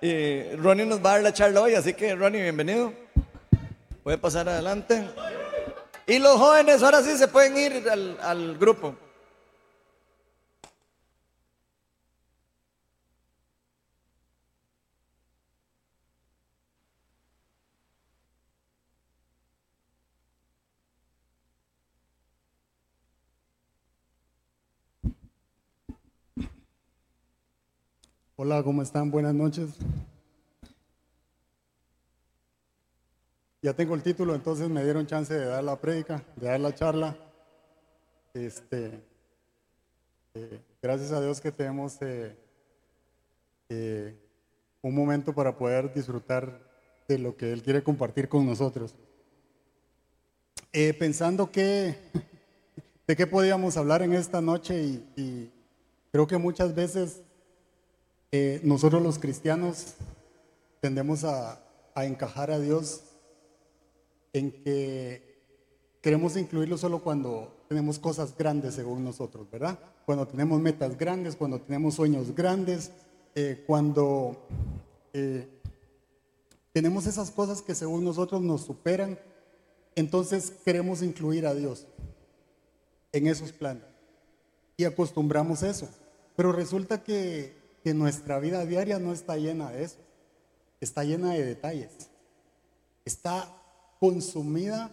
Y Ronnie nos va a dar la charla hoy, así que Ronnie, bienvenido. Puede pasar adelante. Y los jóvenes ahora sí se pueden ir al, al grupo. Hola, ¿cómo están? Buenas noches. Ya tengo el título, entonces me dieron chance de dar la prédica, de dar la charla. Este, eh, gracias a Dios que tenemos eh, eh, un momento para poder disfrutar de lo que Él quiere compartir con nosotros. pensando que, de qué podíamos hablar en esta noche y creo que muchas veces eh, nosotros los cristianos tendemos a, encajar a Dios en que queremos incluirlo solo cuando tenemos cosas grandes según nosotros, ¿verdad? Cuando tenemos metas grandes, cuando tenemos sueños grandes, eh, cuando eh, tenemos esas cosas que según nosotros nos superan, entonces queremos incluir a Dios en esos planes y acostumbramos eso. Pero resulta que que nuestra vida diaria no está llena de eso, está llena de detalles, está consumida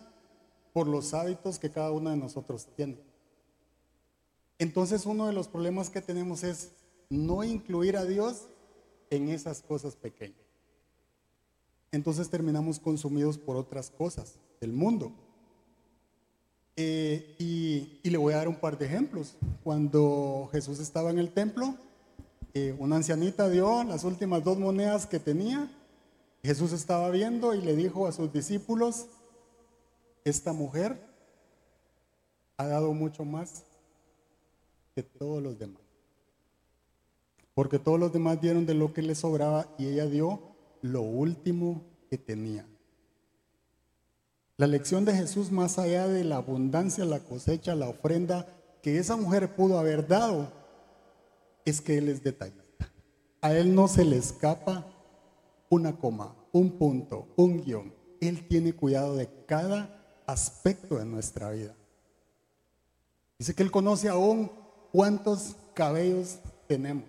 por los hábitos que cada uno de nosotros tiene. Entonces uno de los problemas que tenemos es no incluir a Dios en esas cosas pequeñas. Entonces terminamos consumidos por otras cosas del mundo. Eh, y, y, le voy a dar un par de ejemplos. Cuando Jesús estaba en el templo, una ancianita dio las últimas dos monedas que tenía. Jesús estaba viendo y le dijo a sus discípulos, esta mujer ha dado mucho más que todos los demás. Porque todos los demás dieron de lo que le sobraba y ella dio lo último que tenía. La lección de Jesús, más allá de la abundancia, la cosecha, la ofrenda que esa mujer pudo haber dado, es que Él es detallista. A Él no se le escapa una coma, un punto, un guion. Él tiene cuidado de cada aspecto de nuestra vida. Dice que Él conoce aún cuántos cabellos tenemos.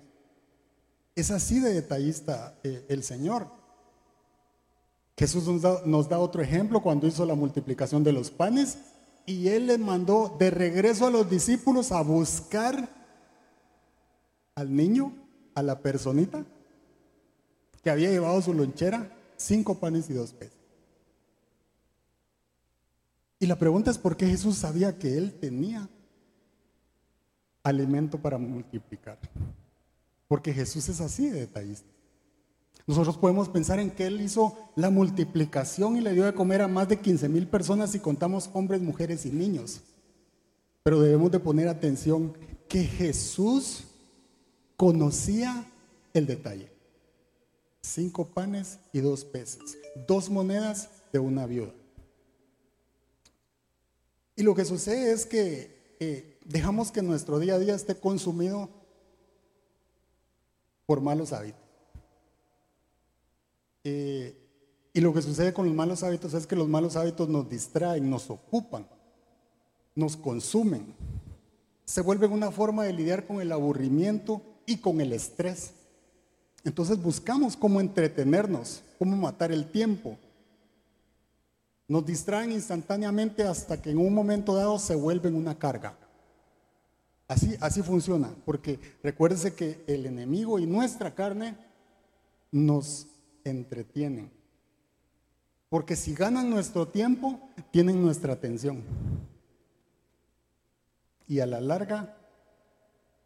Es así de detallista eh, el Señor. Jesús nos da, nos da otro ejemplo cuando hizo la multiplicación de los panes y Él les mandó de regreso a los discípulos a buscar al niño, a la personita que había llevado su lonchera, cinco panes y dos peces. Y la pregunta es por qué Jesús sabía que él tenía alimento para multiplicar. Porque Jesús es así de detallista. Nosotros podemos pensar en que Él hizo la multiplicación y le dio de comer a más de 15 mil personas si contamos hombres, mujeres y niños. Pero debemos de poner atención que Jesús conocía el detalle. Cinco panes y dos peces, dos monedas de una viuda. Y lo que sucede es que eh, dejamos que nuestro día a día esté consumido por malos hábitos. Eh, y lo que sucede con los malos hábitos es que los malos hábitos nos distraen, nos ocupan, nos consumen. Se vuelven una forma de lidiar con el aburrimiento y con el estrés. Entonces buscamos cómo entretenernos, cómo matar el tiempo. Nos distraen instantáneamente hasta que en un momento dado se vuelven una carga. Así, así funciona, porque recuérdese que el enemigo y nuestra carne nos entretienen. Porque si ganan nuestro tiempo, tienen nuestra atención. Y a la larga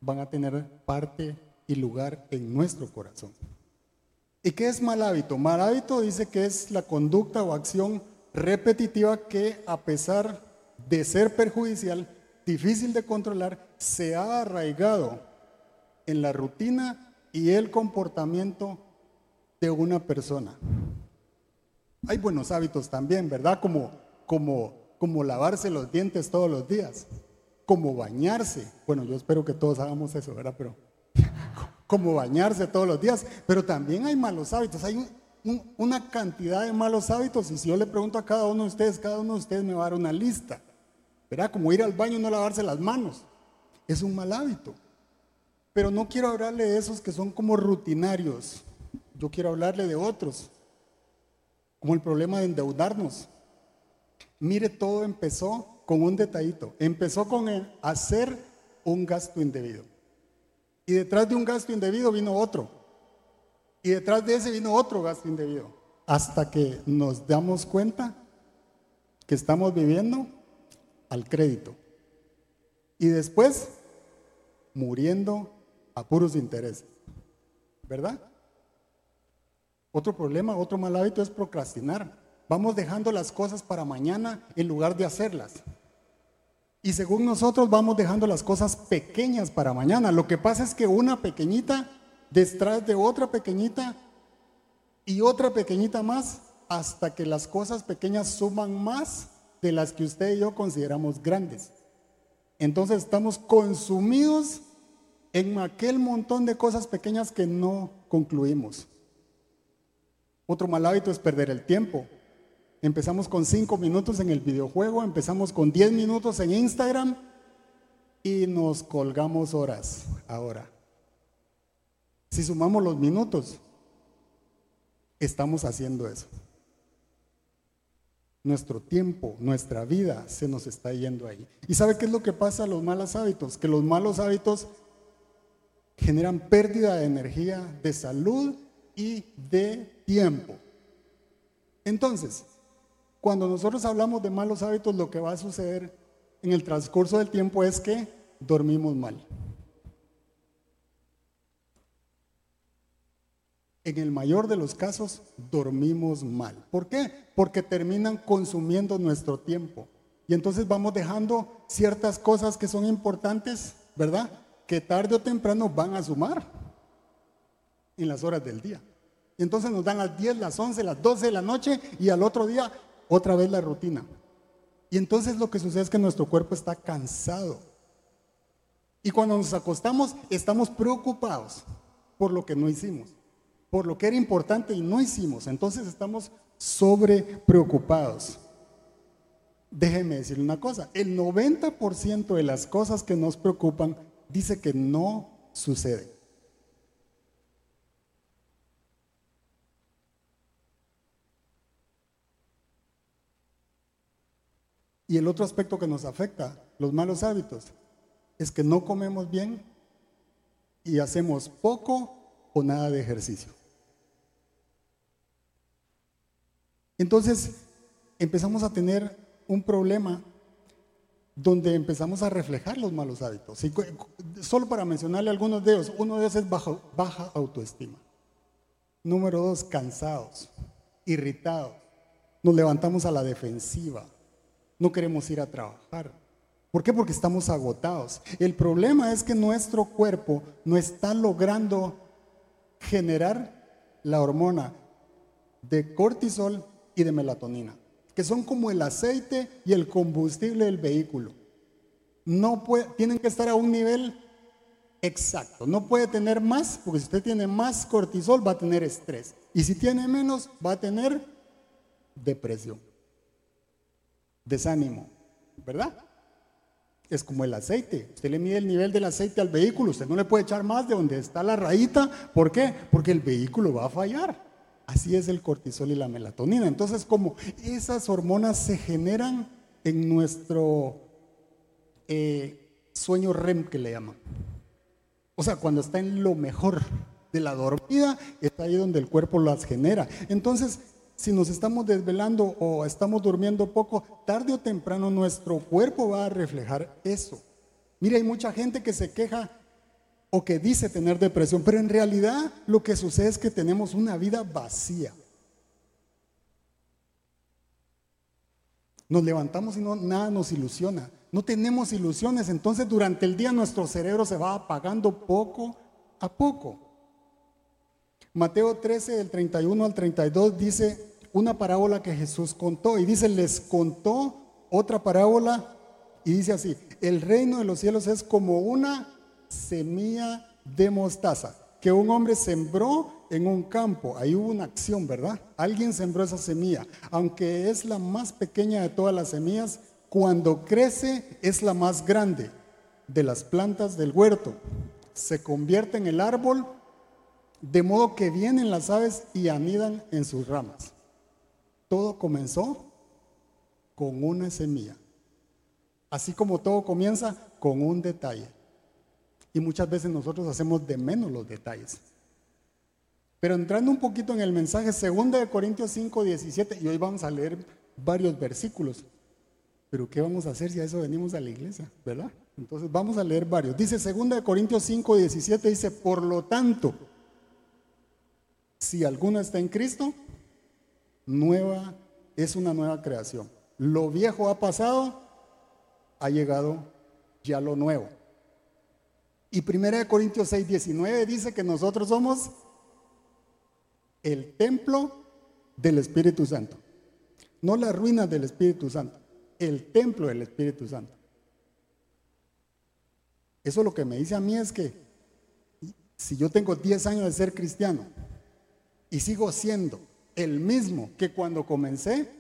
van a tener parte y lugar en nuestro corazón. ¿Y qué es mal hábito? Mal hábito dice que es la conducta o acción repetitiva que a pesar de ser perjudicial, difícil de controlar, se ha arraigado en la rutina y el comportamiento de una persona. Hay buenos hábitos también, ¿verdad? Como, como, lavarse los dientes todos los días como bañarse. Bueno, yo espero que todos hagamos eso, ¿verdad? Pero como bañarse todos los días, pero también hay malos hábitos, hay una cantidad de malos hábitos y si yo le pregunto a cada uno de ustedes, cada uno de ustedes me va a dar una lista, ¿verdad? Como ir al baño y no lavarse las manos, es un mal hábito. Pero no quiero hablarle de esos que son como rutinarios, yo quiero hablarle de otros, como el problema de endeudarnos. Mire, todo empezó con un detallito, empezó con hacer un gasto indebido. Y detrás de un gasto indebido vino otro. Y detrás de ese vino otro gasto indebido. Hasta que nos damos cuenta que estamos viviendo al crédito. Y después muriendo a puros intereses. ¿Verdad? Otro problema, otro mal hábito es procrastinar. Vamos dejando las cosas para mañana en lugar de hacerlas. Y según nosotros vamos dejando las cosas pequeñas para mañana. Lo que pasa es que una pequeñita detrás de otra pequeñita y otra pequeñita más hasta que las cosas pequeñas suman más de las que usted y yo consideramos grandes. Entonces estamos consumidos en aquel montón de cosas pequeñas que no concluimos. Otro mal hábito es perder el tiempo. Empezamos con cinco minutos en el videojuego, empezamos con 10 minutos en Instagram y nos colgamos horas ahora. Si sumamos los minutos, estamos haciendo eso. Nuestro tiempo, nuestra vida se nos está yendo ahí. ¿Y sabe qué es lo que pasa a los malos hábitos? Que los malos hábitos generan pérdida de energía, de salud y de tiempo. Entonces, cuando nosotros hablamos de malos hábitos, lo que va a suceder en el transcurso del tiempo es que dormimos mal. En el mayor de los casos, dormimos mal. ¿Por qué? Porque terminan consumiendo nuestro tiempo. Y entonces vamos dejando ciertas cosas que son importantes, ¿verdad? Que tarde o temprano van a sumar en las horas del día. Y entonces nos dan las 10, las 11, las 12 de la noche y al otro día otra vez la rutina. Y entonces lo que sucede es que nuestro cuerpo está cansado. Y cuando nos acostamos estamos preocupados por lo que no hicimos, por lo que era importante y no hicimos. Entonces estamos sobre preocupados. Déjeme decirle una cosa, el 90% de las cosas que nos preocupan dice que no suceden. Y el otro aspecto que nos afecta, los malos hábitos, es que no comemos bien y hacemos poco o nada de ejercicio. Entonces empezamos a tener un problema donde empezamos a reflejar los malos hábitos. solo para mencionarle algunos de ellos, uno de ellos es baja autoestima. Número dos, cansados, irritados. Nos levantamos a la defensiva no queremos ir a trabajar. ¿Por qué? Porque estamos agotados. El problema es que nuestro cuerpo no está logrando generar la hormona de cortisol y de melatonina, que son como el aceite y el combustible del vehículo. No tienen que estar a un nivel exacto. No puede tener más, porque si usted tiene más cortisol va a tener estrés. Y si tiene menos, va a tener depresión desánimo, ¿verdad? Es como el aceite. Usted le mide el nivel del aceite al vehículo. Usted no le puede echar más de donde está la rayita. ¿Por qué? Porque el vehículo va a fallar. Así es el cortisol y la melatonina. Entonces, como esas hormonas se generan en nuestro eh, sueño REM que le llaman. O sea, cuando está en lo mejor de la dormida, está ahí donde el cuerpo las genera. Entonces, si nos estamos desvelando o estamos durmiendo poco, tarde o temprano nuestro cuerpo va a reflejar eso. Mira, hay mucha gente que se queja o que dice tener depresión, pero en realidad lo que sucede es que tenemos una vida vacía. Nos levantamos y no, nada nos ilusiona. No tenemos ilusiones, entonces durante el día nuestro cerebro se va apagando poco a poco. Mateo 13, del 31 al 32 dice, una parábola que Jesús contó y dice, les contó otra parábola y dice así, el reino de los cielos es como una semilla de mostaza que un hombre sembró en un campo. Ahí hubo una acción, ¿verdad? Alguien sembró esa semilla. Aunque es la más pequeña de todas las semillas, cuando crece es la más grande de las plantas del huerto. Se convierte en el árbol, de modo que vienen las aves y anidan en sus ramas. Todo comenzó con una semilla. Así como todo comienza con un detalle. Y muchas veces nosotros hacemos de menos los detalles. Pero entrando un poquito en el mensaje, 2 de Corintios 5, 17, y hoy vamos a leer varios versículos. Pero ¿qué vamos a hacer si a eso venimos a la iglesia? ¿Verdad? Entonces vamos a leer varios. Dice 2 de Corintios 5, 17, dice, por lo tanto, si alguno está en Cristo, nueva es una nueva creación. Lo viejo ha pasado, ha llegado ya lo nuevo. Y 1 Corintios 6, 19 dice que nosotros somos el templo del Espíritu Santo. No las ruinas del Espíritu Santo, el templo del Espíritu Santo. Eso lo que me dice a mí es que si yo tengo 10 años de ser cristiano y sigo siendo el mismo que cuando comencé,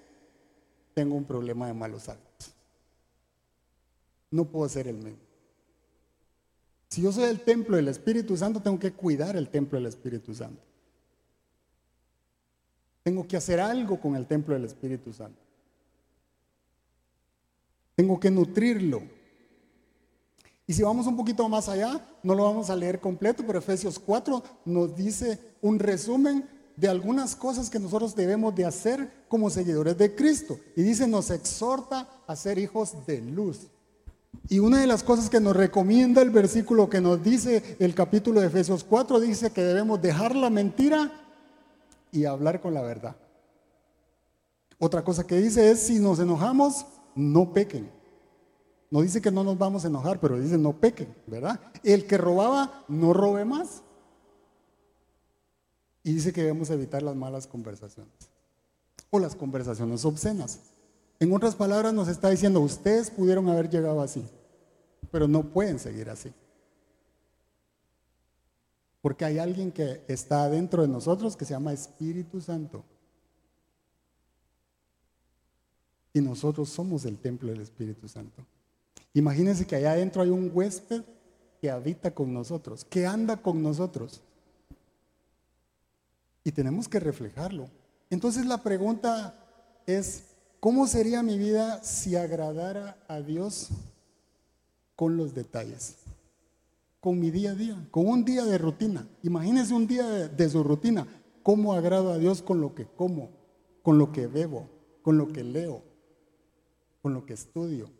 tengo un problema de malos hábitos. No puedo ser el mismo. Si yo soy el templo del Espíritu Santo, tengo que cuidar el templo del Espíritu Santo. Tengo que hacer algo con el templo del Espíritu Santo. Tengo que nutrirlo. Y si vamos un poquito más allá, no lo vamos a leer completo, pero Efesios 4 nos dice un resumen de algunas cosas que nosotros debemos de hacer como seguidores de Cristo. Y dice, nos exhorta a ser hijos de luz. Y una de las cosas que nos recomienda el versículo que nos dice el capítulo de Efesios 4, dice que debemos dejar la mentira y hablar con la verdad. Otra cosa que dice es, si nos enojamos, no pequen. No dice que no nos vamos a enojar, pero dice no pequen, ¿verdad? El que robaba, no robe más. Y dice que debemos evitar las malas conversaciones o las conversaciones obscenas. En otras palabras, nos está diciendo, ustedes pudieron haber llegado así, pero no pueden seguir así. Porque hay alguien que está dentro de nosotros que se llama Espíritu Santo. Y nosotros somos el templo del Espíritu Santo. Imagínense que allá adentro hay un huésped que habita con nosotros, que anda con nosotros. Y tenemos que reflejarlo. Entonces la pregunta es, ¿Cómo sería mi vida si agradara a Dios con los detalles? Con mi día a día, con un día de rutina. Imagínense un día de, su rutina. ¿Cómo agrado a Dios con lo que como, con lo que bebo, con lo que leo, con lo que estudio?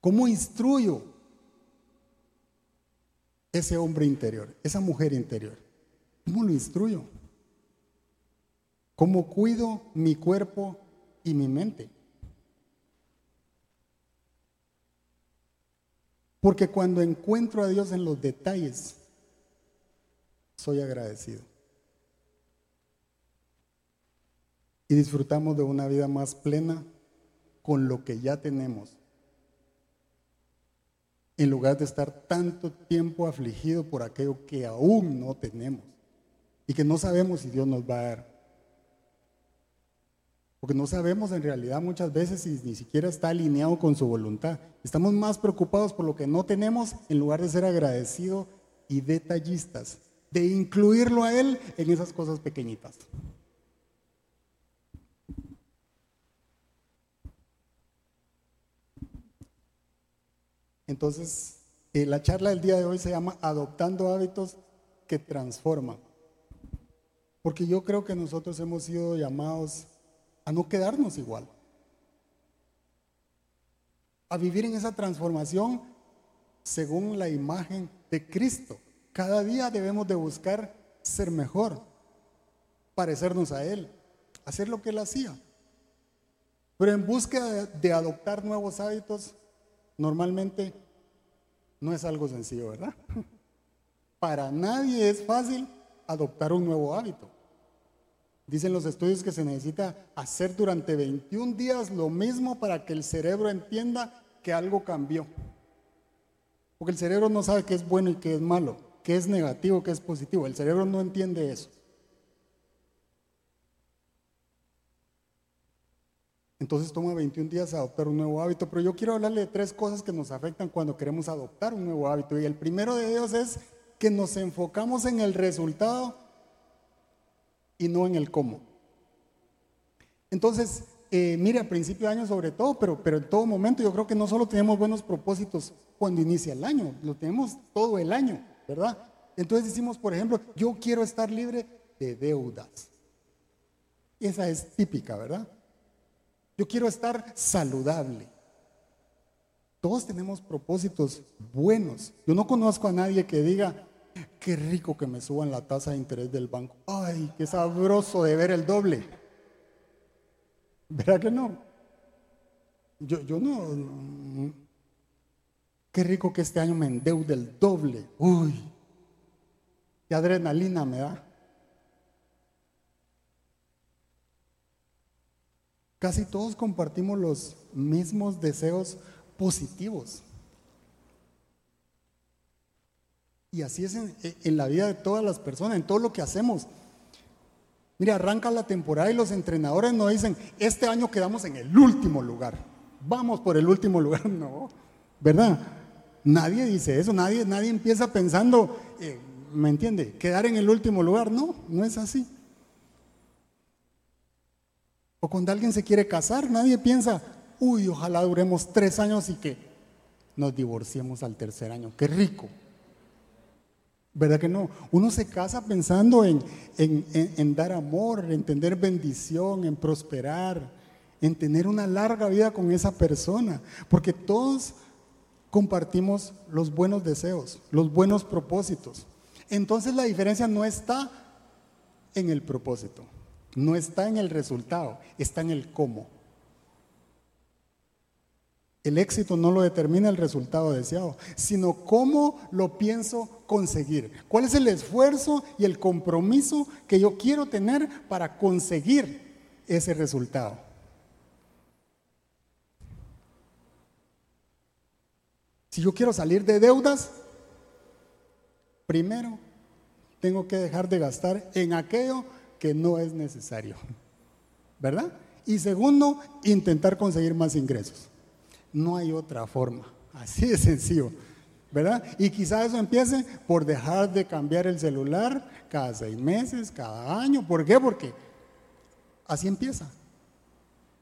¿Cómo instruyo ese hombre interior, esa mujer interior? ¿Cómo lo instruyo? ¿Cómo cuido mi cuerpo y mi mente? Porque cuando encuentro a Dios en los detalles, soy agradecido. Y disfrutamos de una vida más plena con lo que ya tenemos. En lugar de estar tanto tiempo afligido por aquello que aún no tenemos y que no sabemos si Dios nos va a dar. Porque no sabemos en realidad muchas veces si ni siquiera está alineado con su voluntad. Estamos más preocupados por lo que no tenemos en lugar de ser agradecidos y detallistas, de incluirlo a Él en esas cosas pequeñitas. Entonces, eh, la charla del día de hoy se llama Adoptando hábitos que transforman. Porque yo creo que nosotros hemos sido llamados a no quedarnos igual, a vivir en esa transformación según la imagen de Cristo. Cada día debemos de buscar ser mejor, parecernos a Él, hacer lo que Él hacía. Pero en búsqueda de adoptar nuevos hábitos, normalmente no es algo sencillo, ¿verdad? Para nadie es fácil adoptar un nuevo hábito. Dicen los estudios que se necesita hacer durante 21 días lo mismo para que el cerebro entienda que algo cambió. Porque el cerebro no sabe qué es bueno y qué es malo, qué es negativo, qué es positivo. El cerebro no entiende eso. Entonces toma 21 días adoptar un nuevo hábito, pero yo quiero hablarle de tres cosas que nos afectan cuando queremos adoptar un nuevo hábito. Y el primero de ellos es que nos enfocamos en el resultado y no en el cómo. Entonces, eh, mire, a principio de año sobre todo, pero, pero en todo momento yo creo que no solo tenemos buenos propósitos cuando inicia el año, lo tenemos todo el año, ¿verdad? Entonces decimos, por ejemplo, yo quiero estar libre de deudas. Esa es típica, ¿verdad? Yo quiero estar saludable. Todos tenemos propósitos buenos. Yo no conozco a nadie que diga, qué rico que me suban la tasa de interés del banco. Ay, qué sabroso de ver el doble. ¿Verdad que no? Yo, yo no. Qué rico que este año me endeude el doble. Uy, qué adrenalina me da. Casi todos compartimos los mismos deseos positivos. Y así es en, la vida de todas las personas, en todo lo que hacemos. Mira, arranca la temporada y los entrenadores no dicen, este año quedamos en el último lugar. Vamos por el último lugar. No, ¿verdad? Nadie dice eso, nadie, nadie empieza pensando, eh, ¿me entiende? Quedar en el último lugar. No, no es así. O cuando alguien se quiere casar, nadie piensa, uy, ojalá duremos tres años y que nos divorciemos al tercer año. Qué rico. ¿Verdad que no? Uno se casa pensando en, en, dar amor, en tener bendición, en prosperar, en tener una larga vida con esa persona. Porque todos compartimos los buenos deseos, los buenos propósitos. Entonces la diferencia no está en el propósito. No está en el resultado, está en el cómo. El éxito no lo determina el resultado deseado, sino cómo lo pienso conseguir. ¿Cuál es el esfuerzo y el compromiso que yo quiero tener para conseguir ese resultado? Si yo quiero salir de deudas, primero tengo que dejar de gastar en aquello que no es necesario. ¿Verdad? Y segundo, intentar conseguir más ingresos. No hay otra forma. Así de sencillo. ¿Verdad? Y quizás eso empiece por dejar de cambiar el celular cada seis meses, cada año. ¿Por qué? Porque así empieza.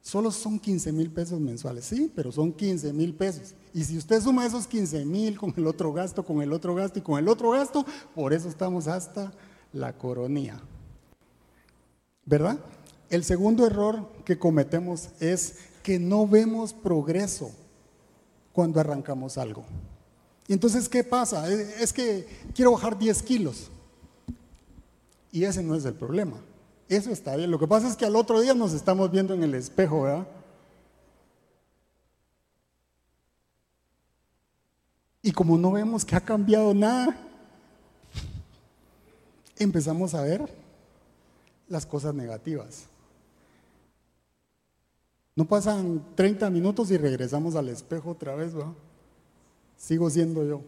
Solo son 15 mil pesos mensuales, sí, pero son 15 mil pesos. Y si usted suma esos 15 mil con el otro gasto, con el otro gasto y con el otro gasto, por eso estamos hasta la coronía. ¿Verdad? El segundo error que cometemos es que no vemos progreso cuando arrancamos algo. Y entonces, ¿qué pasa? Es que quiero bajar 10 kilos. Y ese no es el problema. Eso está bien. Lo que pasa es que al otro día nos estamos viendo en el espejo, ¿verdad? Y como no vemos que ha cambiado nada, empezamos a ver las cosas negativas. No pasan 30 minutos y regresamos al espejo otra vez, ¿va? Sigo siendo yo.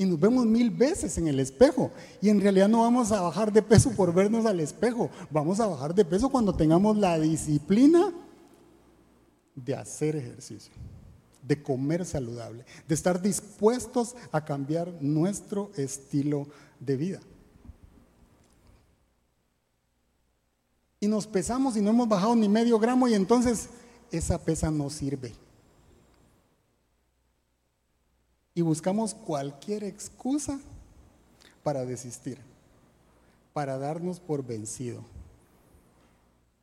Y nos vemos mil veces en el espejo. Y en realidad no vamos a bajar de peso por vernos al espejo. Vamos a bajar de peso cuando tengamos la disciplina de hacer ejercicio, de comer saludable, de estar dispuestos a cambiar nuestro estilo de vida. Y nos pesamos y no hemos bajado ni medio gramo y entonces esa pesa no sirve. Y buscamos cualquier excusa para desistir, para darnos por vencido.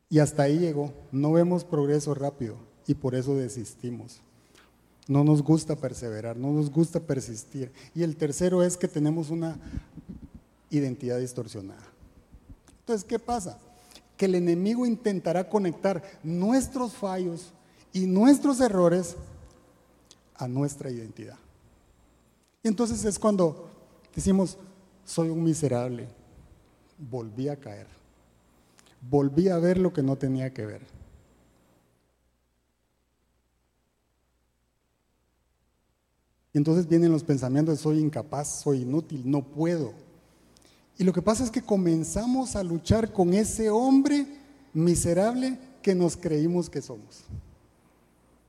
Y hasta ahí llegó. No vemos progreso rápido y por eso desistimos. No nos gusta perseverar, no nos gusta persistir. Y el tercero es que tenemos una identidad distorsionada. Entonces, ¿qué pasa? Que el enemigo intentará conectar nuestros fallos y nuestros errores a nuestra identidad. Y entonces es cuando decimos, soy un miserable, volví a caer, volví a ver lo que no tenía que ver. Y entonces vienen los pensamientos soy incapaz, soy inútil, no puedo. Y lo que pasa es que comenzamos a luchar con ese hombre miserable que nos creímos que somos.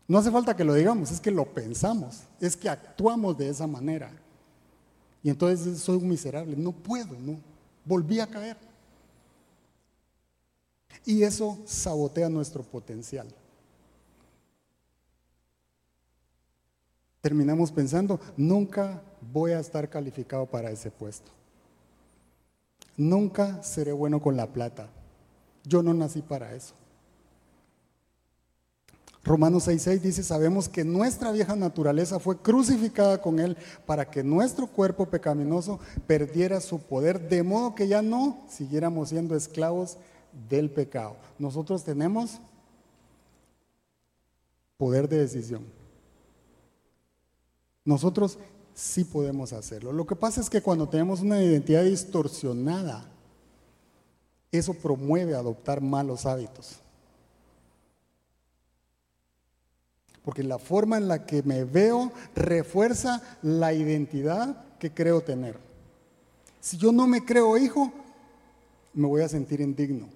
No hace falta que lo digamos, es que lo pensamos, es que actuamos de esa manera. Y entonces soy un miserable, no puedo, no. Volví a caer. Y eso sabotea nuestro potencial. Terminamos pensando, nunca voy a estar calificado para ese puesto. Nunca seré bueno con la plata. Yo no nací para eso. Romanos 6:6 dice, sabemos que nuestra vieja naturaleza fue crucificada con Él para que nuestro cuerpo pecaminoso perdiera su poder, de modo que ya no siguiéramos siendo esclavos del pecado. Nosotros tenemos poder de decisión. Nosotros sí podemos hacerlo. Lo que pasa es que cuando tenemos una identidad distorsionada, eso promueve adoptar malos hábitos. Porque la forma en la que me veo refuerza la identidad que creo tener. Si yo no me creo hijo, me voy a sentir indigno.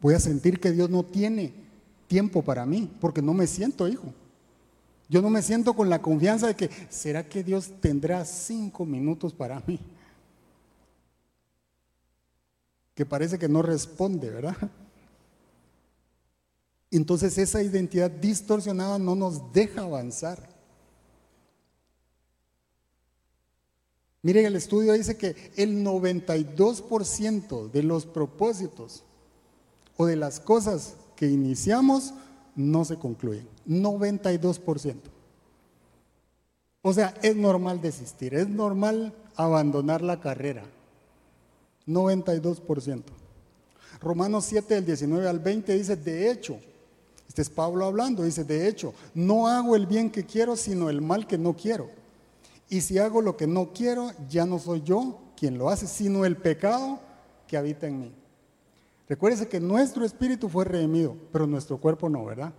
Voy a sentir que Dios no tiene tiempo para mí, porque no me siento hijo. Yo no me siento con la confianza de que, ¿será que Dios tendrá cinco minutos para mí? que parece que no responde, ¿verdad? Entonces esa identidad distorsionada no nos deja avanzar. Miren, el estudio dice que el 92% de los propósitos o de las cosas iniciamos no se concluyen. 92%. O sea, es normal desistir, es normal abandonar la carrera. 92%. Romanos 7, del 19 al 20 dice, de hecho, este es Pablo hablando, dice, de hecho, no hago el bien que quiero, sino el mal que no quiero. Y si hago lo que no quiero, ya no soy yo quien lo hace, sino el pecado que habita en mí. Recuérdese que nuestro espíritu fue redimido, pero nuestro cuerpo no, ¿verdad?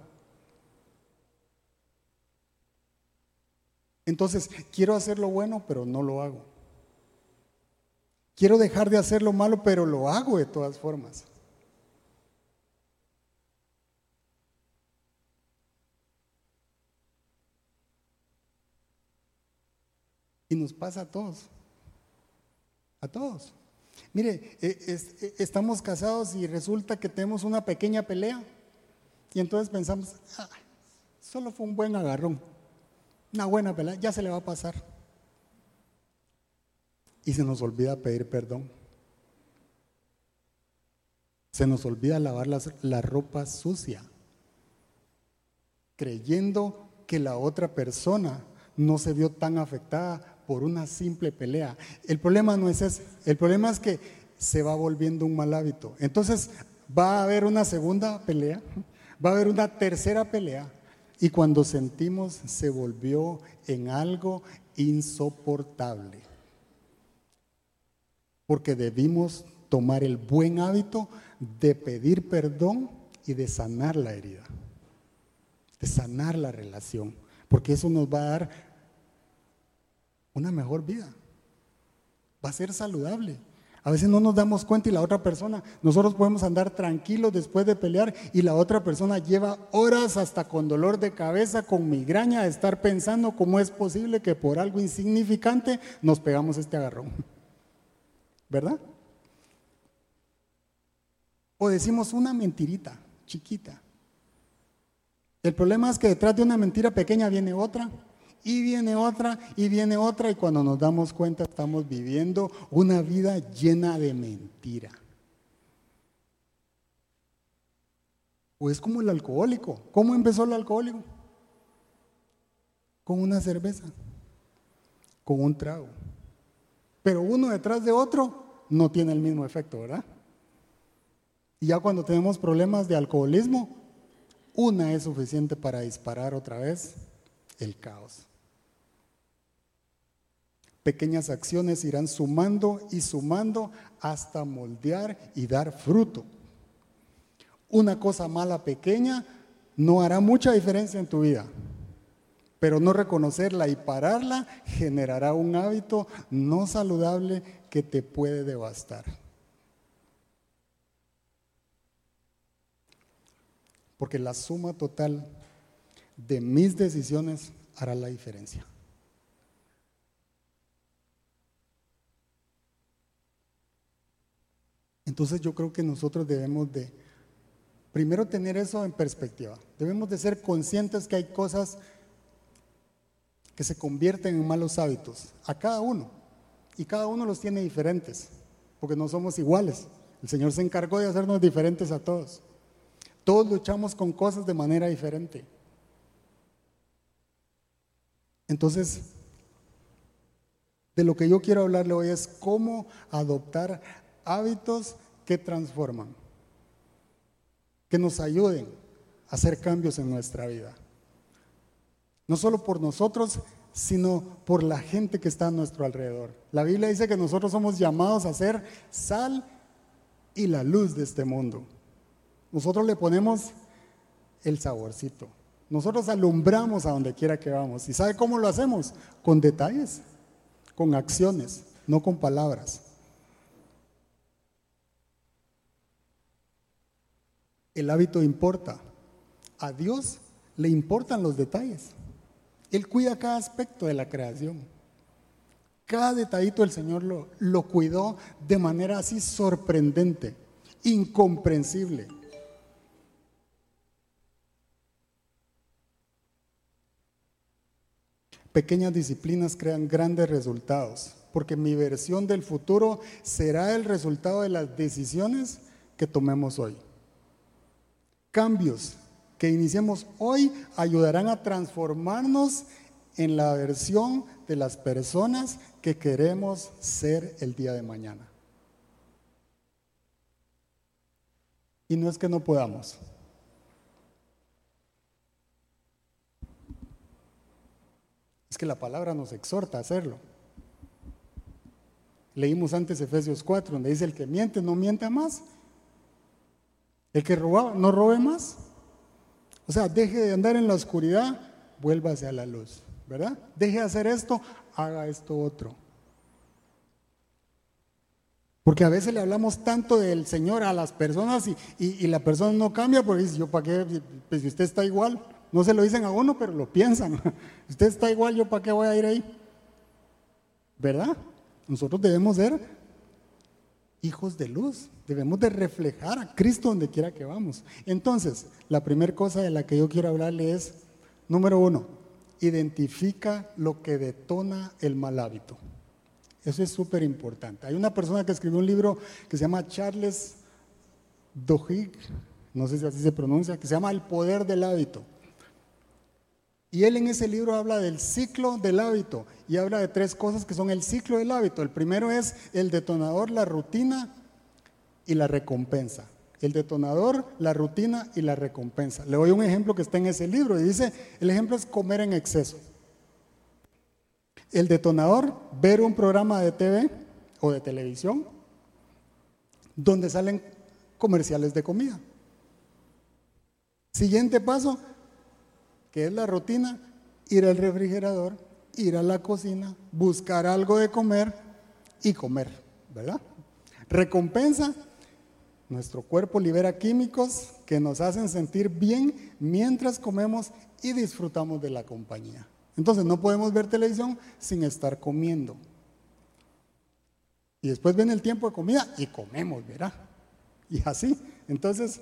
Entonces, quiero hacer lo bueno, pero no lo hago. Quiero dejar de hacer lo malo, pero lo hago de todas formas. Y nos pasa a todos. A todos. Mire, e, e, estamos casados y resulta que tenemos una pequeña pelea. Y entonces pensamos, solo fue un buen agarrón. Una buena pelea, ya se le va a pasar y se nos olvida pedir perdón. Se nos olvida lavar la ropa sucia, creyendo que la otra persona no se vio tan afectada por una simple pelea. El problema no es ese, el problema es que se va volviendo un mal hábito. Entonces va a haber una segunda pelea, va a haber una tercera pelea y cuando sentimos se volvió en algo insoportable porque debimos tomar el buen hábito de pedir perdón y de sanar la herida, de sanar la relación, porque eso nos va a dar una mejor vida, va a ser saludable. A veces no nos damos cuenta y la otra persona, nosotros podemos andar tranquilos después de pelear y la otra persona lleva horas hasta con dolor de cabeza, con migraña, de estar pensando cómo es posible que por algo insignificante nos pegamos este agarrón. ¿verdad? O decimos una mentirita chiquita. El problema es que detrás de una mentira pequeña viene otra, y viene otra, y viene otra, y cuando nos damos cuenta estamos viviendo una vida llena de mentira. O es como el alcohólico. ¿Cómo empezó el alcohólico? Con una cerveza, con un trago. Pero uno detrás de otro no tiene el mismo efecto, ¿verdad? Y ya cuando tenemos problemas de alcoholismo, una es suficiente para disparar otra vez el caos. Pequeñas acciones irán sumando y sumando hasta moldear y dar fruto. Una cosa mala pequeña no hará mucha diferencia en tu vida. Pero no reconocerla y pararla generará un hábito no saludable que te puede devastar. Porque la suma total de mis decisiones hará la diferencia. Entonces yo creo que nosotros debemos de primero tener eso en perspectiva. Debemos de ser conscientes que hay cosas que se convierten en malos hábitos a cada uno. Y cada uno los tiene diferentes, porque no somos iguales. El Señor se encargó de hacernos diferentes a todos. Todos luchamos con cosas de manera diferente. Entonces, de lo que yo quiero hablarle hoy es cómo adoptar hábitos que transforman, que nos ayuden a hacer cambios en nuestra vida. No solo por nosotros, sino por la gente que está a nuestro alrededor. La Biblia dice que nosotros somos llamados a ser sal y la luz de este mundo. Nosotros le ponemos el saborcito. Nosotros alumbramos a donde quiera que vamos. ¿Y sabe cómo lo hacemos? Con detalles, con acciones, no con palabras. El hábito importa. A Dios le importan los detalles. Él cuida cada aspecto de la creación. Cada detallito el Señor lo, cuidó de manera así sorprendente, incomprensible. Pequeñas disciplinas crean grandes resultados, porque mi versión del futuro será el resultado de las decisiones que tomemos hoy. Cambios que iniciemos hoy ayudarán a transformarnos en la versión de las personas que queremos ser el día de mañana. Y no es que no podamos. Es que la palabra nos exhorta a hacerlo. Leímos antes Efesios 4, donde dice, el que miente no mienta más. El que roba no robe más. O sea, deje de andar en la oscuridad, vuélvase a la luz, ¿verdad? Deje de hacer esto, haga esto otro. Porque a veces le hablamos tanto del Señor a las personas y, la persona no cambia porque dice, yo para qué, pues si usted está igual, no se lo dicen a uno, pero lo piensan. usted está igual, yo para qué voy a ir ahí. ¿Verdad? Nosotros debemos ser hijos de luz. Debemos de reflejar a Cristo donde quiera que vamos. Entonces, la primera cosa de la que yo quiero hablarle es, número uno, identifica lo que detona el mal hábito. Eso es súper importante. Hay una persona que escribió un libro que se llama Charles Duhigg, no sé si así se pronuncia, que se llama El poder del hábito. Y él en ese libro habla del ciclo del hábito y habla de tres cosas que son el ciclo del hábito. El primero es el detonador, la rutina y la recompensa. El detonador, la rutina y la recompensa. Le doy un ejemplo que está en ese libro y dice, el ejemplo es comer en exceso. El detonador, ver un programa de TV o de televisión donde salen comerciales de comida. Siguiente paso, que es la rutina, ir al refrigerador, ir a la cocina, buscar algo de comer y comer, ¿verdad? Recompensa, nuestro cuerpo libera químicos que nos hacen sentir bien mientras comemos y disfrutamos de la compañía. Entonces no podemos ver televisión sin estar comiendo. Y después viene el tiempo de comida y comemos, ¿verdad? Y así. Entonces,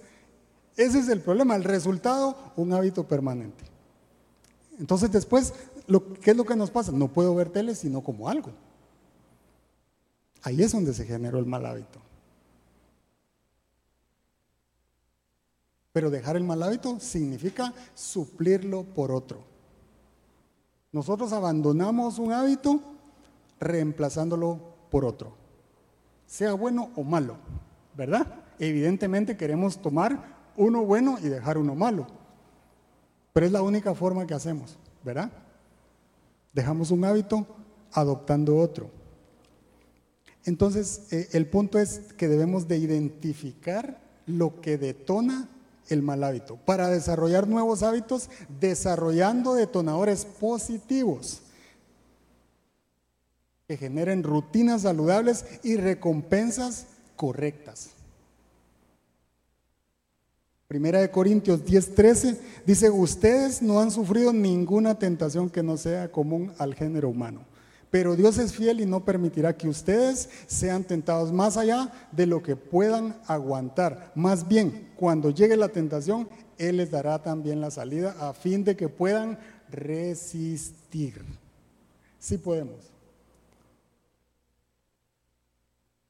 ese es el problema. El resultado, un hábito permanente. Entonces después, ¿qué es lo que nos pasa? No puedo ver tele sino como algo. Ahí es donde se generó el mal hábito. Pero dejar el mal hábito significa suplirlo por otro. Nosotros abandonamos un hábito reemplazándolo por otro, sea bueno o malo, ¿verdad? Evidentemente queremos tomar uno bueno y dejar uno malo, pero es la única forma que hacemos, ¿verdad? Dejamos un hábito adoptando otro. Entonces, eh, el punto es que debemos de identificar lo que detona el mal hábito. Para desarrollar nuevos hábitos, desarrollando detonadores positivos que generen rutinas saludables y recompensas correctas. Primera de Corintios 10:13 dice, ustedes no han sufrido ninguna tentación que no sea común al género humano. Pero Dios es fiel y no permitirá que ustedes sean tentados más allá de lo que puedan aguantar. Más bien, cuando llegue la tentación, Él les dará también la salida a fin de que puedan resistir. Sí podemos.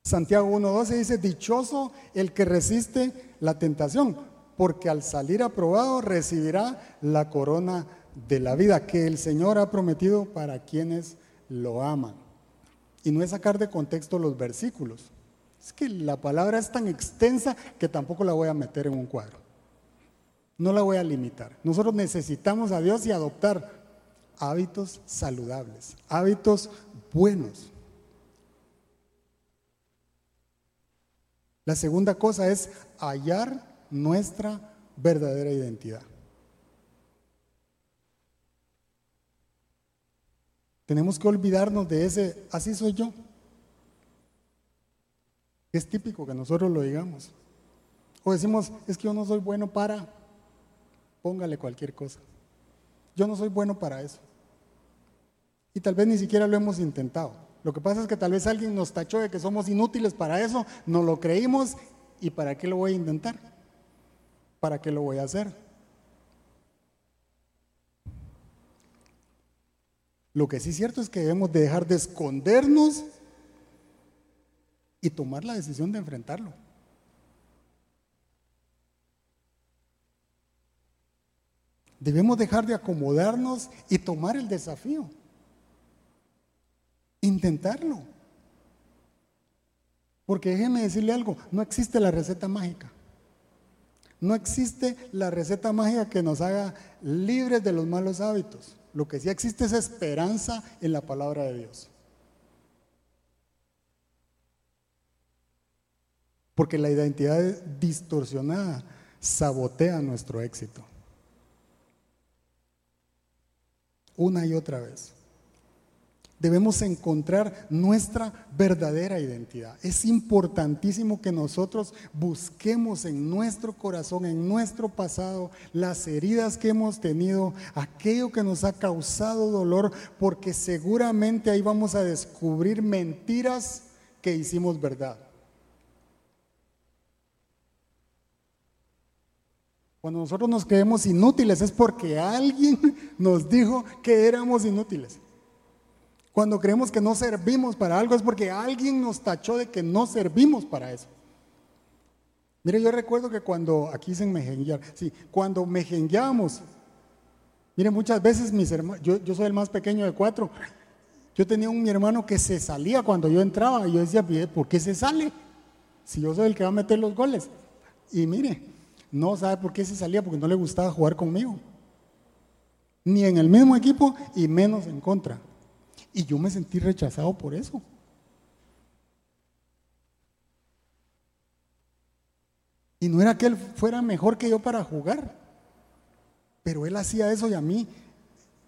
Santiago 1.12 dice, dichoso el que resiste la tentación, porque al salir aprobado recibirá la corona de la vida que el Señor ha prometido para quienes lo aman. Y no es sacar de contexto los versículos. Es que la palabra es tan extensa que tampoco la voy a meter en un cuadro. No la voy a limitar. Nosotros necesitamos a Dios y adoptar hábitos saludables, hábitos buenos. La segunda cosa es hallar nuestra verdadera identidad. Tenemos que olvidarnos de ese, así soy yo. Es típico que nosotros lo digamos. O decimos, es que yo no soy bueno para, póngale cualquier cosa. Yo no soy bueno para eso. Y tal vez ni siquiera lo hemos intentado. Lo que pasa es que tal vez alguien nos tachó de que somos inútiles para eso, no lo creímos y para qué lo voy a intentar. ¿Para qué lo voy a hacer? Lo que sí es cierto es que debemos de dejar de escondernos y tomar la decisión de enfrentarlo. Debemos dejar de acomodarnos y tomar el desafío. Intentarlo. Porque déjeme decirle algo, no existe la receta mágica. No existe la receta mágica que nos haga libres de los malos hábitos. Lo que sí existe es esperanza en la palabra de Dios. Porque la identidad distorsionada sabotea nuestro éxito. Una y otra vez debemos encontrar nuestra verdadera identidad. Es importantísimo que nosotros busquemos en nuestro corazón, en nuestro pasado, las heridas que hemos tenido, aquello que nos ha causado dolor, porque seguramente ahí vamos a descubrir mentiras que hicimos verdad. Cuando nosotros nos creemos inútiles es porque alguien nos dijo que éramos inútiles. Cuando creemos que no servimos para algo es porque alguien nos tachó de que no servimos para eso. Mire, yo recuerdo que cuando, aquí dicen mejenguear, sí, cuando mejengueamos, mire, muchas veces mis hermanos, yo, yo soy el más pequeño de cuatro, yo tenía un mi hermano que se salía cuando yo entraba y yo decía, ¿por qué se sale? Si yo soy el que va a meter los goles. Y mire, no sabe por qué se salía, porque no le gustaba jugar conmigo. Ni en el mismo equipo y menos en contra. Y yo me sentí rechazado por eso. Y no era que él fuera mejor que yo para jugar, pero él hacía eso y a mí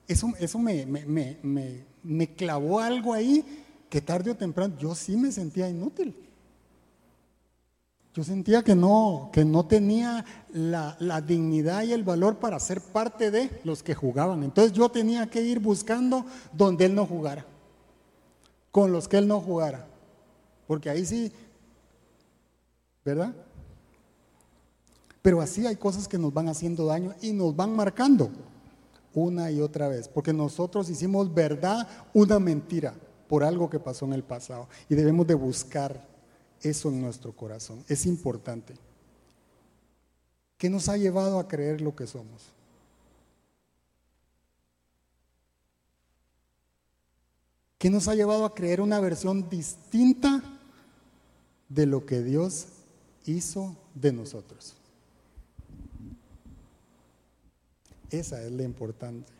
eso, eso me, me, me clavó algo ahí que tarde o temprano yo sí me sentía inútil. Yo sentía que no, que no tenía la, la, dignidad y el valor para ser parte de los que jugaban. Entonces yo tenía que ir buscando donde él no jugara, con los que él no jugara. Porque ahí sí, ¿verdad? Pero así hay cosas que nos van haciendo daño y nos van marcando una y otra vez. Porque nosotros hicimos verdad una mentira por algo que pasó en el pasado. Y debemos de buscar eso en nuestro corazón. Es importante. ¿Qué nos ha llevado a creer lo que somos? ¿Qué nos ha llevado a creer una versión distinta de lo que Dios hizo de nosotros? Esa es la importante.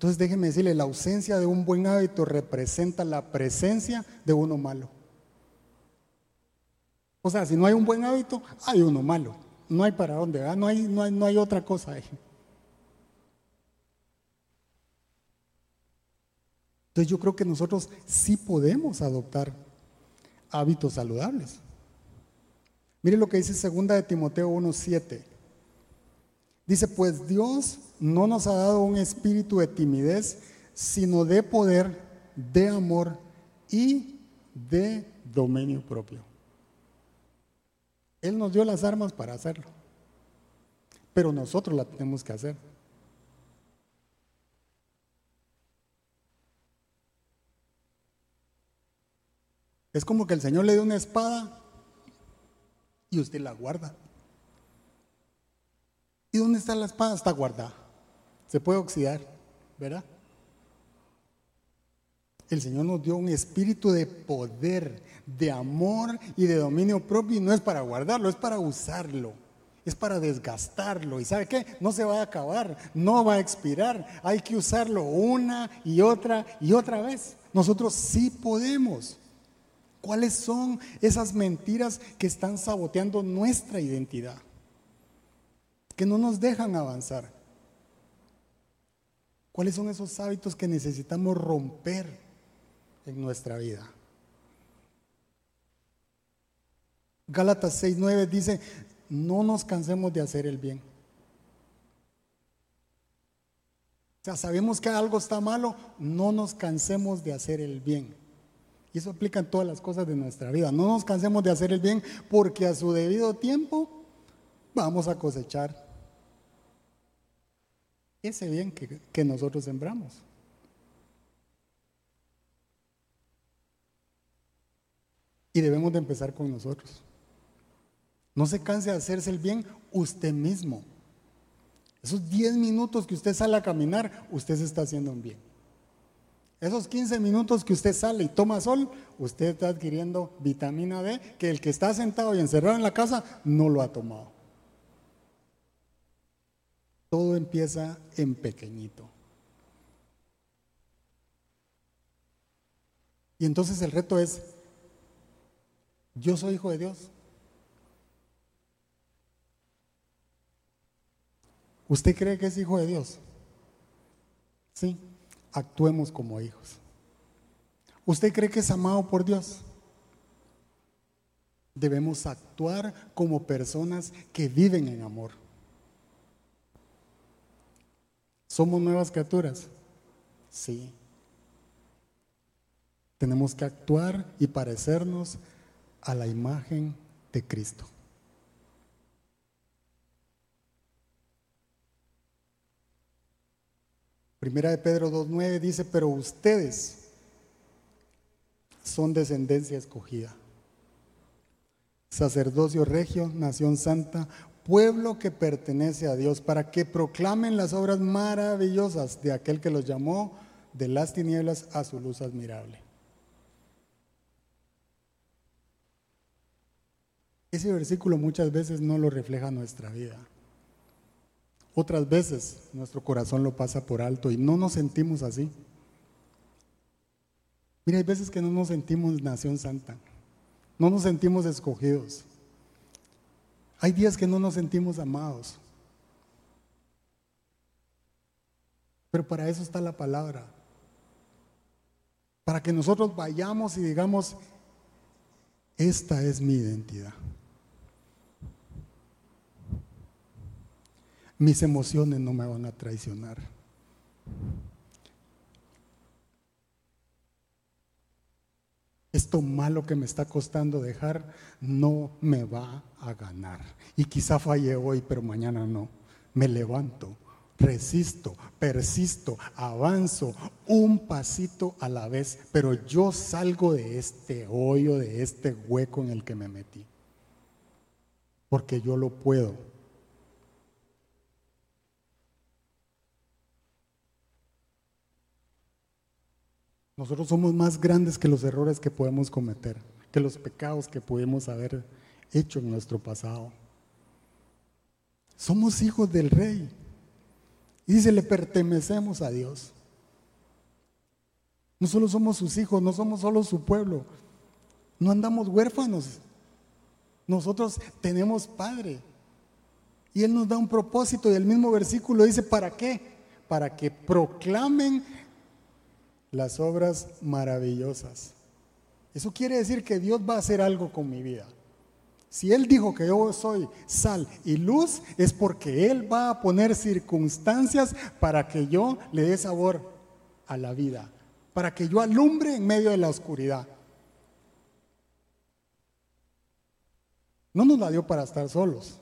Entonces déjeme decirle, la ausencia de un buen hábito representa la presencia de uno malo. O sea, si no hay un buen hábito, hay uno malo. No hay para dónde, No, hay, no, hay, no hay otra cosa ahí. Entonces yo creo que nosotros sí podemos adoptar hábitos saludables. Mire lo que dice segunda de Timoteo 1:7. Dice, "Pues Dios no nos ha dado un espíritu de timidez, sino de poder, de amor y de dominio propio." Él nos dio las armas para hacerlo. Pero nosotros la tenemos que hacer. Es como que el Señor le dio una espada y usted la guarda. ¿Y dónde está la espada? Está guardada. Se puede oxidar, ¿verdad? El Señor nos dio un espíritu de poder, de amor y de dominio propio y no es para guardarlo, es para usarlo. Es para desgastarlo. ¿Y sabe qué? No se va a acabar, no va a expirar. Hay que usarlo una y otra y otra vez. Nosotros sí podemos. ¿Cuáles son esas mentiras que están saboteando nuestra identidad? Que no nos dejan avanzar. ¿Cuáles son esos hábitos que necesitamos romper en nuestra vida? Gálatas 6:9 dice, no nos cansemos de hacer el bien. O sea, sabemos que algo está malo, no nos cansemos de hacer el bien. Y eso aplica en todas las cosas de nuestra vida. No nos cansemos de hacer el bien porque a su debido tiempo vamos a cosechar ese bien que, nosotros sembramos. Y debemos de empezar con nosotros. No se canse de hacerse el bien usted mismo. Esos 10 minutos que usted sale a caminar, usted se está haciendo un bien. Esos 15 minutos que usted sale y toma sol, usted está adquiriendo vitamina D que el que está sentado y encerrado en la casa no lo ha tomado. Todo empieza en pequeñito. Y entonces el reto es, yo soy hijo de Dios. ¿Usted cree que es hijo de Dios? Sí actuemos como hijos. ¿Usted cree que es amado por Dios? Debemos actuar como personas que viven en amor. ¿Somos nuevas criaturas? Sí. Tenemos que actuar y parecernos a la imagen de Cristo. Primera de Pedro 2.9 dice, pero ustedes son descendencia escogida, sacerdocio regio, nación santa, pueblo que pertenece a Dios, para que proclamen las obras maravillosas de aquel que los llamó de las tinieblas a su luz admirable. Ese versículo muchas veces no lo refleja nuestra vida. Otras veces nuestro corazón lo pasa por alto y no nos sentimos así. Mira, hay veces que no nos sentimos nación santa, no nos sentimos escogidos. Hay días que no nos sentimos amados. Pero para eso está la palabra. Para que nosotros vayamos y digamos, esta es mi identidad. mis emociones no me van a traicionar. Esto malo que me está costando dejar no me va a ganar. Y quizá falle hoy, pero mañana no. Me levanto, resisto, persisto, avanzo un pasito a la vez, pero yo salgo de este hoyo, de este hueco en el que me metí. Porque yo lo puedo Nosotros somos más grandes que los errores que podemos cometer, que los pecados que pudimos haber hecho en nuestro pasado. Somos hijos del rey. Y dice, le pertenecemos a Dios. No solo somos sus hijos, no somos solo su pueblo. No andamos huérfanos. Nosotros tenemos Padre. Y Él nos da un propósito y el mismo versículo dice, ¿para qué? Para que proclamen las obras maravillosas. Eso quiere decir que Dios va a hacer algo con mi vida. Si Él dijo que yo soy sal y luz, es porque Él va a poner circunstancias para que yo le dé sabor a la vida, para que yo alumbre en medio de la oscuridad. No nos la dio para estar solos,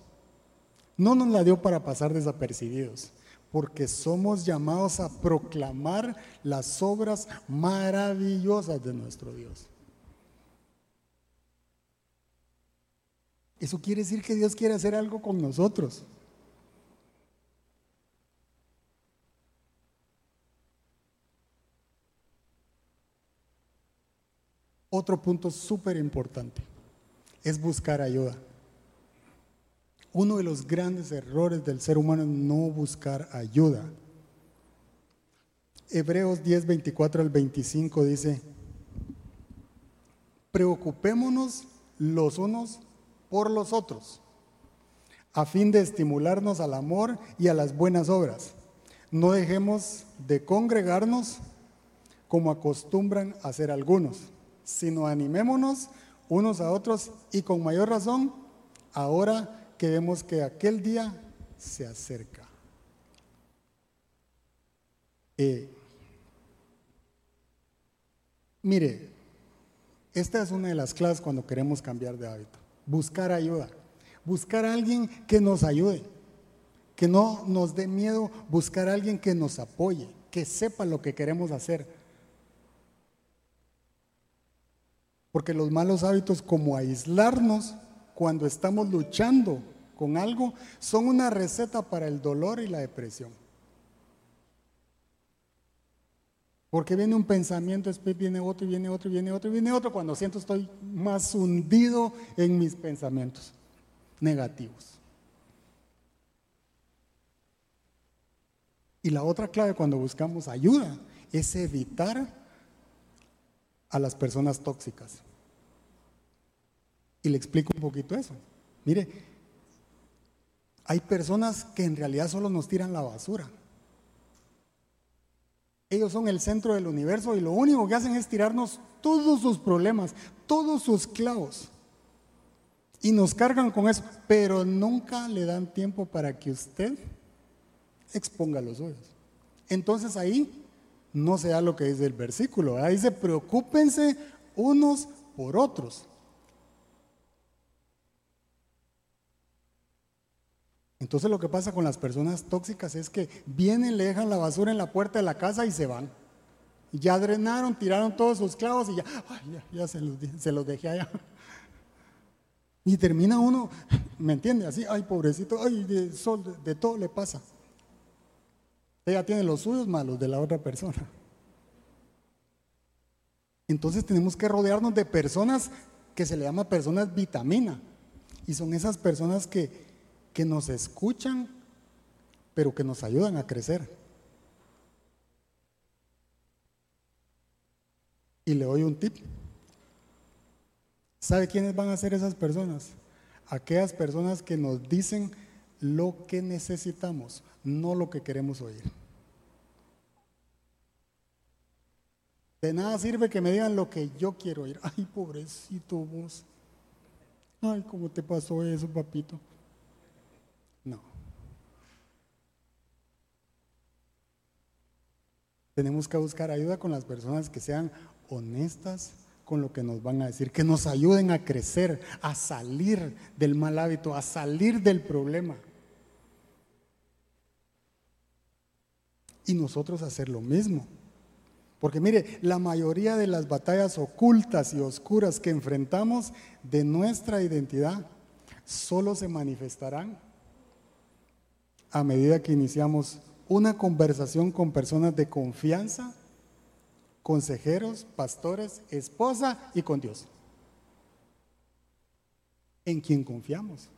no nos la dio para pasar desapercibidos, porque somos llamados a proclamar las obras maravillosas de nuestro Dios. Eso quiere decir que Dios quiere hacer algo con nosotros. Otro punto súper importante es buscar ayuda. Uno de los grandes errores del ser humano es no buscar ayuda. Hebreos 10, 24 al 25 dice, preocupémonos los unos por los otros, a fin de estimularnos al amor y a las buenas obras. No dejemos de congregarnos como acostumbran hacer algunos, sino animémonos unos a otros y con mayor razón ahora que vemos que aquel día se acerca. Eh, mire, esta es una de las claves cuando queremos cambiar de hábito buscar ayuda, buscar a alguien que nos ayude, que no nos dé miedo, buscar a alguien que nos apoye, que sepa lo que queremos hacer. Porque los malos hábitos como aislarnos cuando estamos luchando con algo son una receta para el dolor y la depresión. Porque viene un pensamiento, después viene otro, y viene otro, y viene otro, y viene otro, cuando siento estoy más hundido en mis pensamientos negativos. Y la otra clave cuando buscamos ayuda es evitar a las personas tóxicas. Y le explico un poquito eso. Mire, hay personas que en realidad solo nos tiran la basura. Ellos son el centro del universo y lo único que hacen es tirarnos todos sus problemas, todos sus clavos. Y nos cargan con eso, pero nunca le dan tiempo para que usted exponga los suyos. Entonces ahí no se da lo que dice el versículo. Ahí dice, preocúpense unos por otros. Entonces lo que pasa con las personas tóxicas es que vienen, le dejan la basura en la puerta de la casa y se van. Ya drenaron, tiraron todos sus clavos y ya, ya, se, los, dejé allá. Y termina uno, ¿me entiende? Así, ay, pobrecito, ay, de, de todo le pasa. Ella tiene los suyos malos de la otra persona. Entonces tenemos que rodearnos de personas que se le llama personas vitamina. Y son esas personas que que nos escuchan, pero que nos ayudan a crecer. Y le doy un tip. ¿Sabe quiénes van a ser esas personas? Aquellas personas que nos dicen lo que necesitamos, no lo que queremos oír. De nada sirve que me digan lo que yo quiero oír. Ay, pobrecito vos. Ay, ¿cómo te pasó eso, papito? No. Tenemos que buscar ayuda con las personas que sean honestas con lo que nos van a decir, que nos ayuden a crecer, a salir del mal hábito, a salir del problema. Y nosotros hacer lo mismo. Porque mire, la mayoría de las batallas ocultas y oscuras que enfrentamos de nuestra identidad solo se manifestarán a medida que iniciamos una conversación con personas de confianza, consejeros, pastores, esposa y con Dios. En quien confiamos.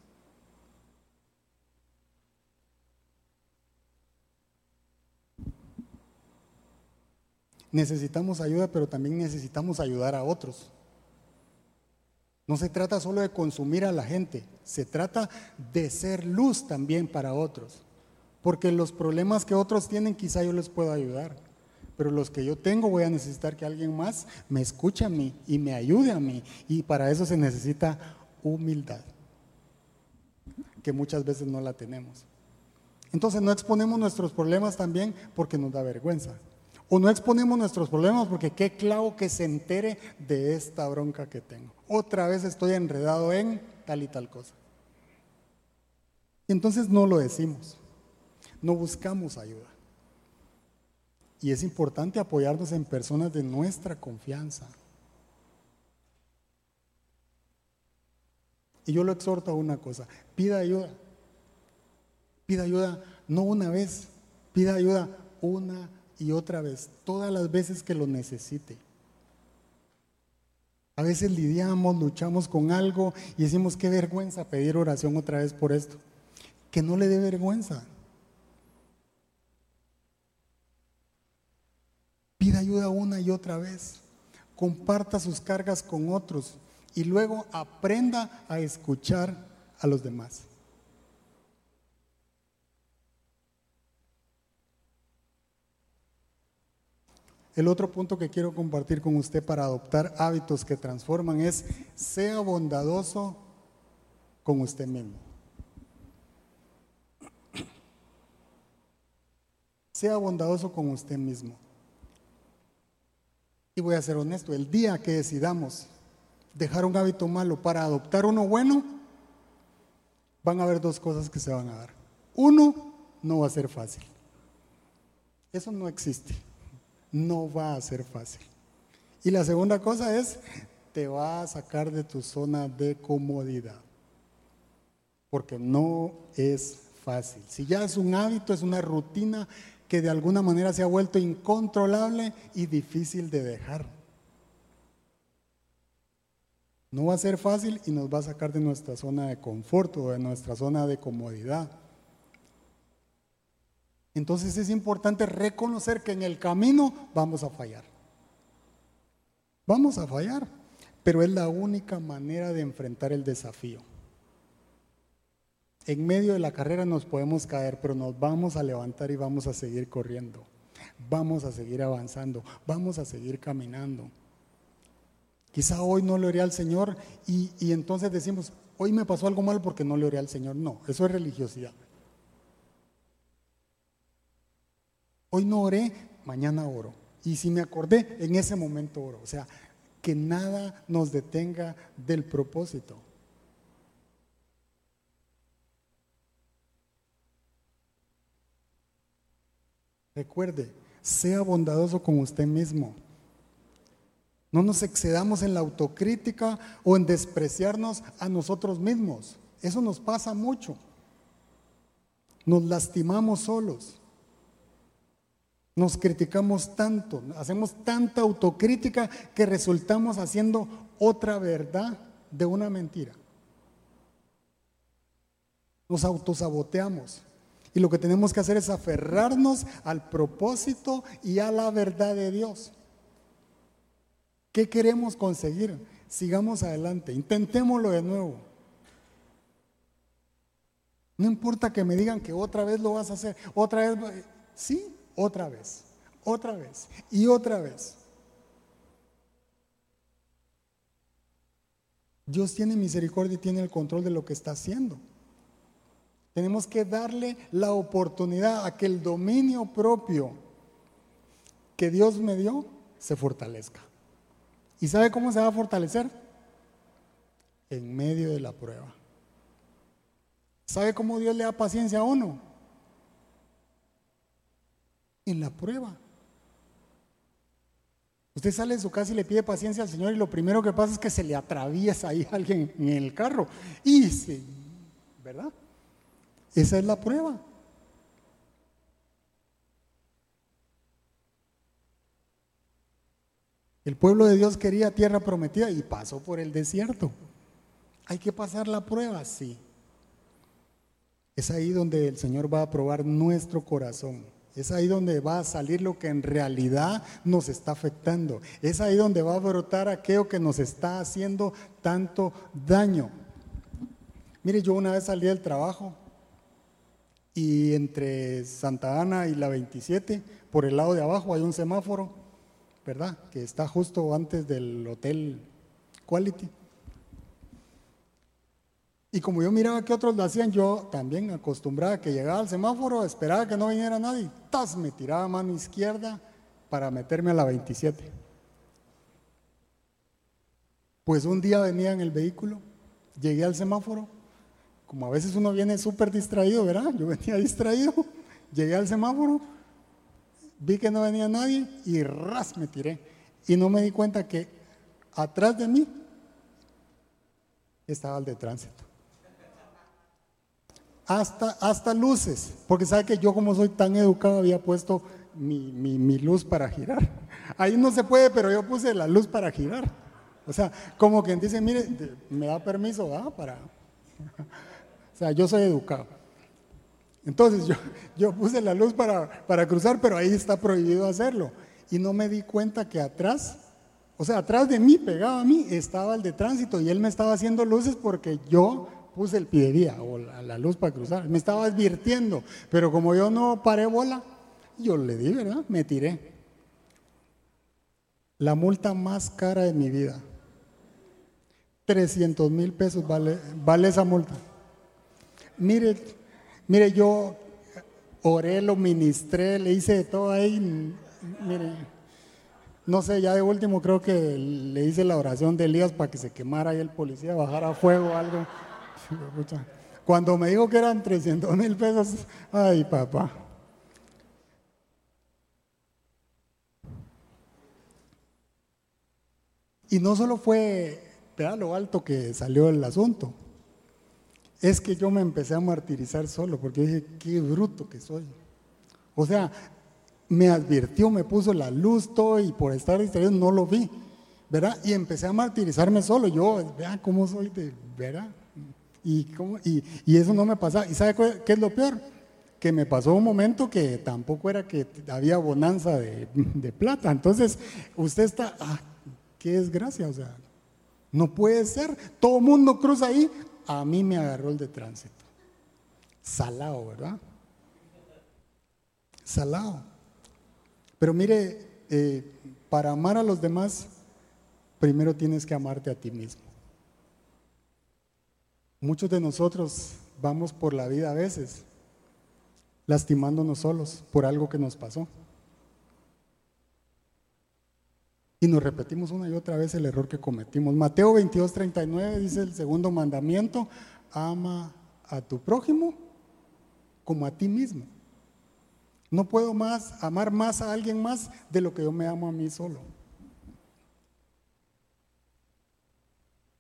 Necesitamos ayuda, pero también necesitamos ayudar a otros. No se trata solo de consumir a la gente, se trata de ser luz también para otros. Porque los problemas que otros tienen quizá yo les puedo ayudar, pero los que yo tengo voy a necesitar que alguien más me escuche a mí y me ayude a mí. Y para eso se necesita humildad, que muchas veces no la tenemos. Entonces no exponemos nuestros problemas también porque nos da vergüenza. O no exponemos nuestros problemas porque qué clavo que se entere de esta bronca que tengo. Otra vez estoy enredado en tal y tal cosa. Entonces no lo decimos, no buscamos ayuda. Y es importante apoyarnos en personas de nuestra confianza. Y yo lo exhorto a una cosa, pida ayuda. Pida ayuda no una vez, pida ayuda una y otra vez, todas las veces que lo necesite. A veces lidiamos, luchamos con algo y decimos, qué vergüenza pedir oración otra vez por esto. Que no le dé vergüenza. Pida ayuda una y otra vez. Comparta sus cargas con otros y luego aprenda a escuchar a los demás. El otro punto que quiero compartir con usted para adoptar hábitos que transforman es, sea bondadoso con usted mismo. Sea bondadoso con usted mismo. Y voy a ser honesto, el día que decidamos dejar un hábito malo para adoptar uno bueno, van a haber dos cosas que se van a dar. Uno, no va a ser fácil. Eso no existe no va a ser fácil. Y la segunda cosa es, te va a sacar de tu zona de comodidad. Porque no es fácil. Si ya es un hábito, es una rutina que de alguna manera se ha vuelto incontrolable y difícil de dejar. No va a ser fácil y nos va a sacar de nuestra zona de confort o de nuestra zona de comodidad. Entonces es importante reconocer que en el camino vamos a fallar. Vamos a fallar, pero es la única manera de enfrentar el desafío. En medio de la carrera nos podemos caer, pero nos vamos a levantar y vamos a seguir corriendo. Vamos a seguir avanzando, vamos a seguir caminando. Quizá hoy no le oré al Señor y, y entonces decimos, hoy me pasó algo mal porque no le oré al Señor. No, eso es religiosidad. Hoy no oré, mañana oro. Y si me acordé, en ese momento oro. O sea, que nada nos detenga del propósito. Recuerde, sea bondadoso con usted mismo. No nos excedamos en la autocrítica o en despreciarnos a nosotros mismos. Eso nos pasa mucho. Nos lastimamos solos. Nos criticamos tanto, hacemos tanta autocrítica que resultamos haciendo otra verdad de una mentira. Nos autosaboteamos. Y lo que tenemos que hacer es aferrarnos al propósito y a la verdad de Dios. ¿Qué queremos conseguir? Sigamos adelante, intentémoslo de nuevo. No importa que me digan que otra vez lo vas a hacer, otra vez, sí, otra vez, otra vez y otra vez. Dios tiene misericordia y tiene el control de lo que está haciendo. Tenemos que darle la oportunidad a que el dominio propio que Dios me dio se fortalezca. ¿Y sabe cómo se va a fortalecer? En medio de la prueba. ¿Sabe cómo Dios le da paciencia a uno? en la prueba. Usted sale de su casa y le pide paciencia al Señor y lo primero que pasa es que se le atraviesa ahí alguien en el carro. Y se, ¿verdad? Esa es la prueba. El pueblo de Dios quería tierra prometida y pasó por el desierto. Hay que pasar la prueba, sí. Es ahí donde el Señor va a probar nuestro corazón Es ahí donde va a salir lo que en realidad nos está afectando. Es ahí donde va a brotar aquello que nos está haciendo tanto daño. Mire, yo una vez salí del trabajo y entre Santa Ana y la 27, por el lado de abajo hay un semáforo, ¿verdad? Que está justo antes del hotel Quality. Y como yo miraba que otros lo hacían, yo también acostumbraba que llegaba al semáforo, esperaba que no viniera nadie, ¡tas! me tiraba a mano izquierda para meterme a la 27. Pues un día venía en el vehículo, llegué al semáforo, como a veces uno viene súper distraído, ¿verdad? Yo venía distraído, llegué al semáforo, vi que no venía nadie y ras me tiré. Y no me di cuenta que atrás de mí estaba el de tránsito hasta, luces, porque sabe que yo como soy tan educado había puesto mi, luz para girar. Ahí no se puede, pero yo puse la luz para girar. O sea, como quien dice, mire, me da permiso, ¿verdad? Para... O sea, yo soy educado. Entonces yo, yo puse la luz para, para cruzar, pero ahí está prohibido hacerlo. Y no me di cuenta que atrás, o sea, atrás de mí, pegado a mí, estaba el de tránsito y él me estaba haciendo luces porque yo puse el pie o la, luz para cruzar. Me estaba advirtiendo, pero como yo no paré bola, yo le di, ¿verdad? Me tiré. La multa más cara de mi vida. 300 mil pesos vale, vale esa multa. Mire, mire, yo oré, lo ministré, le hice de todo ahí. Mire, no sé, ya de último creo que le hice la oración de Elías para que se quemara ahí el policía, bajara fuego o algo. Cuando me dijo que eran 300 mil pesos, ay papá. Y no solo fue vea lo alto que salió el asunto, es que yo me empecé a martirizar solo, porque dije, qué bruto que soy. O sea, me advirtió, me puso la luz todo y por estar distraído no lo vi, ¿verdad? Y empecé a martirizarme solo. Yo, vean cómo soy de, ¿verdad? Y, y, eso no me pasa. ¿Y sabe qué es lo peor? Que me pasó un momento que tampoco era que había bonanza de, plata. Entonces, usted está, ah, qué desgracia, o sea, no puede ser. Todo mundo cruza ahí. A mí me agarró el de tránsito. Salado, ¿verdad? Salado. Pero mire, eh, para amar a los demás, primero tienes que amarte a ti mismo. Muchos de nosotros vamos por la vida a veces lastimándonos solos por algo que nos pasó. Y nos repetimos una y otra vez el error que cometimos. Mateo 22, 39 dice el segundo mandamiento, ama a tu prójimo como a ti mismo. No puedo más amar más a alguien más de lo que yo me amo a mí solo.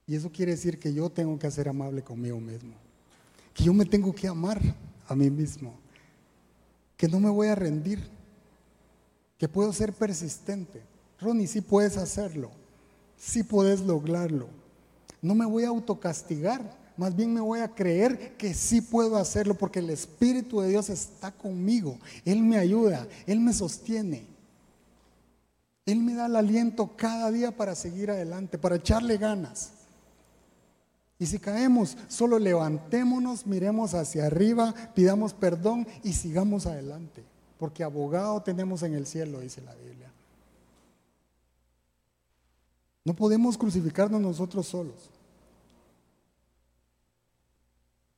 Y eso quiere decir que yo tengo que ser amable conmigo mismo. Que yo me tengo que amar a mí mismo. Que no me voy a rendir. Que puedo ser persistente. Ronnie, sí puedes hacerlo. Sí puedes lograrlo. No me voy a autocastigar. Más bien me voy a creer que sí puedo hacerlo porque el Espíritu de Dios está conmigo. Él me ayuda. Él me sostiene. Él me da el aliento cada día para seguir adelante, para echarle ganas. Y si caemos, solo levantémonos, miremos hacia arriba, pidamos perdón y sigamos adelante. Porque abogado tenemos en el cielo, dice la Biblia. No podemos crucificarnos nosotros solos.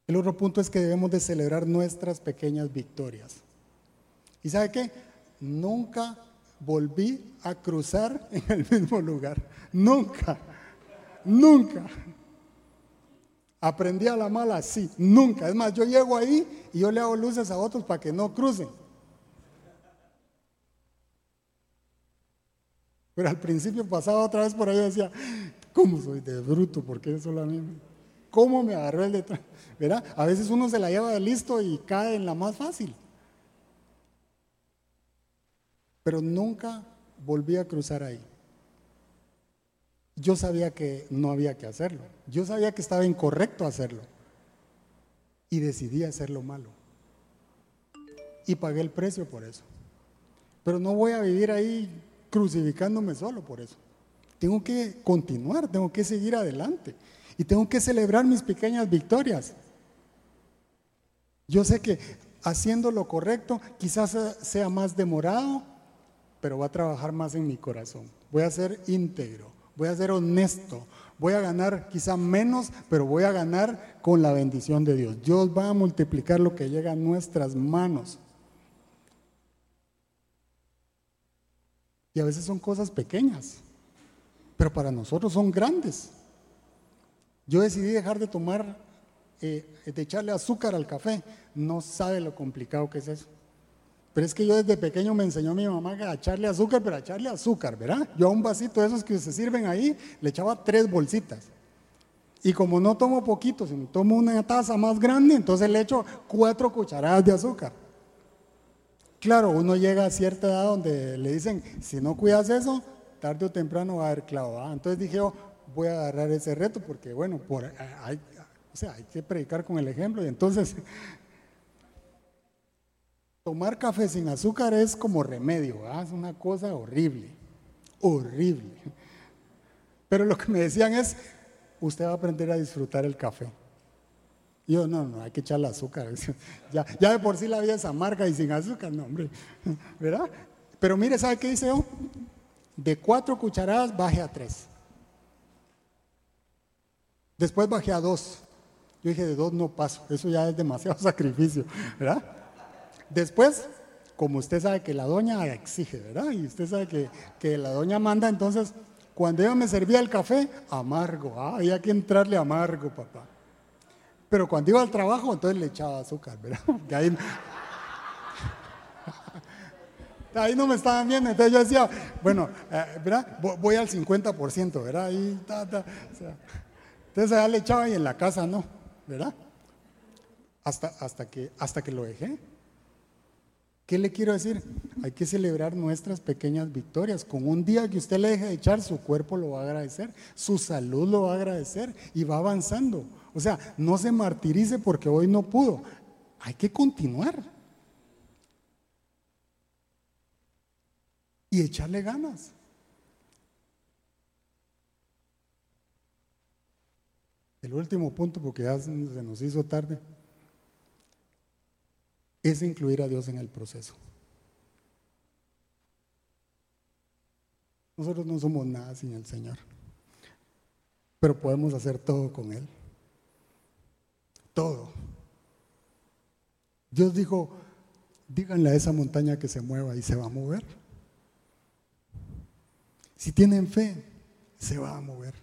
El otro punto es que debemos de celebrar nuestras pequeñas victorias. ¿Y sabe qué? Nunca volví a cruzar en el mismo lugar. Nunca. Nunca. Aprendí a la mala, sí, nunca. Es más, yo llego ahí y yo le hago luces a otros para que no crucen. Pero al principio pasaba otra vez por ahí y decía, ¿cómo soy de bruto? ¿Por qué solo a mí? ¿Cómo me agarré el detrás? ¿Verdad? A veces uno se la lleva de listo y cae en la más fácil. Pero nunca volví a cruzar ahí yo sabía que no había que hacerlo. Yo sabía que estaba incorrecto hacerlo. Y decidí hacerlo malo. y pagué el precio por eso. Pero no voy a vivir ahí crucificándome solo por eso. Tengo que continuar, tengo que seguir adelante y tengo que celebrar mis pequeñas victorias. Yo sé que haciendo lo correcto quizás sea más demorado, pero va a trabajar más en mi corazón. Voy a ser íntegro, voy a ser honesto, voy a ganar quizá menos, pero voy a ganar con la bendición de Dios. Dios va a multiplicar lo que llega a nuestras manos. Y a veces son cosas pequeñas, pero para nosotros son grandes. Yo decidí dejar de tomar, eh, de echarle azúcar al café. No sabe lo complicado que es eso. Pero es que yo desde pequeño me enseñó a mi mamá a echarle azúcar, pero a echarle azúcar, ¿verdad? Yo a un vasito de esos que se sirven ahí le echaba tres bolsitas. Y como no tomo poquito, sino tomo una taza más grande, entonces le echo cuatro cucharadas de azúcar. Claro, uno llega a cierta edad donde le dicen, si no cuidas eso, tarde o temprano va a haber clavo. Entonces dije, voy a agarrar ese reto porque, bueno, por, hay, o sea, hay que predicar con el ejemplo. Y entonces Tomar café sin azúcar es como remedio, es una cosa horrible, horrible. Pero lo que me decían es, usted va a aprender a disfrutar el café. Yo, no, no, hay que echarle azúcar. Ya, de por sí la vida es amarga y sin azúcar, no, hombre. ¿Verdad? Pero mire, ¿sabe qué dice yo? De cuatro cucharadas baje a tres. Después bajé a dos. Yo dije, de dos no paso, eso ya es demasiado sacrificio, ¿verdad? Después, como usted sabe que la doña exige, ¿verdad? Y usted sabe que, la doña manda, entonces, cuando ella me servía el café, amargo, ah, había que entrarle amargo, papá. Pero cuando iba al trabajo, entonces le echaba azúcar, ¿verdad? ahí, ahí no me estaban viendo, entonces yo decía, bueno, eh, ¿verdad? Voy al 50%, ¿verdad? Ahí, entonces allá le echaba y en la casa no, ¿verdad? Hasta, hasta, que, hasta que lo dejé. ¿Qué le quiero decir? Hay que celebrar nuestras pequeñas victorias. Con un día que usted le deje de echar, su cuerpo lo va a agradecer, su salud lo va a agradecer y va avanzando. O sea, no se martirice porque hoy no pudo. Hay que continuar. Y echarle ganas. El último punto, porque ya se nos hizo tarde es incluir a Dios en el proceso. Nosotros no somos nada sin el Señor, pero podemos hacer todo con Él. Todo. Dios dijo, díganle a esa montaña que se mueva y se va a mover. Si tienen fe, se va a mover.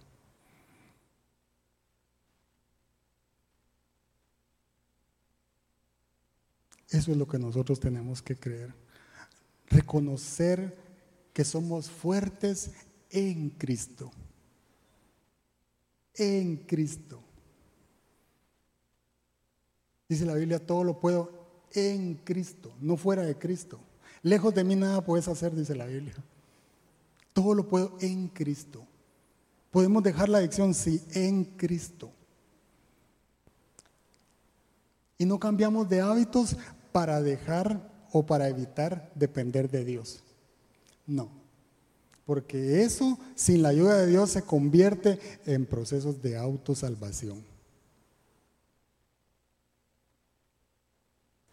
Eso es lo que nosotros tenemos que creer. Reconocer que somos fuertes en Cristo. En Cristo. Dice la Biblia, todo lo puedo en Cristo, no fuera de Cristo. Lejos de mí nada puedes hacer, dice la Biblia. Todo lo puedo en Cristo. Podemos dejar la adicción, sí, en Cristo. Y no cambiamos de hábitos para dejar o para evitar depender de Dios. No, porque eso sin la ayuda de Dios se convierte en procesos de autosalvación.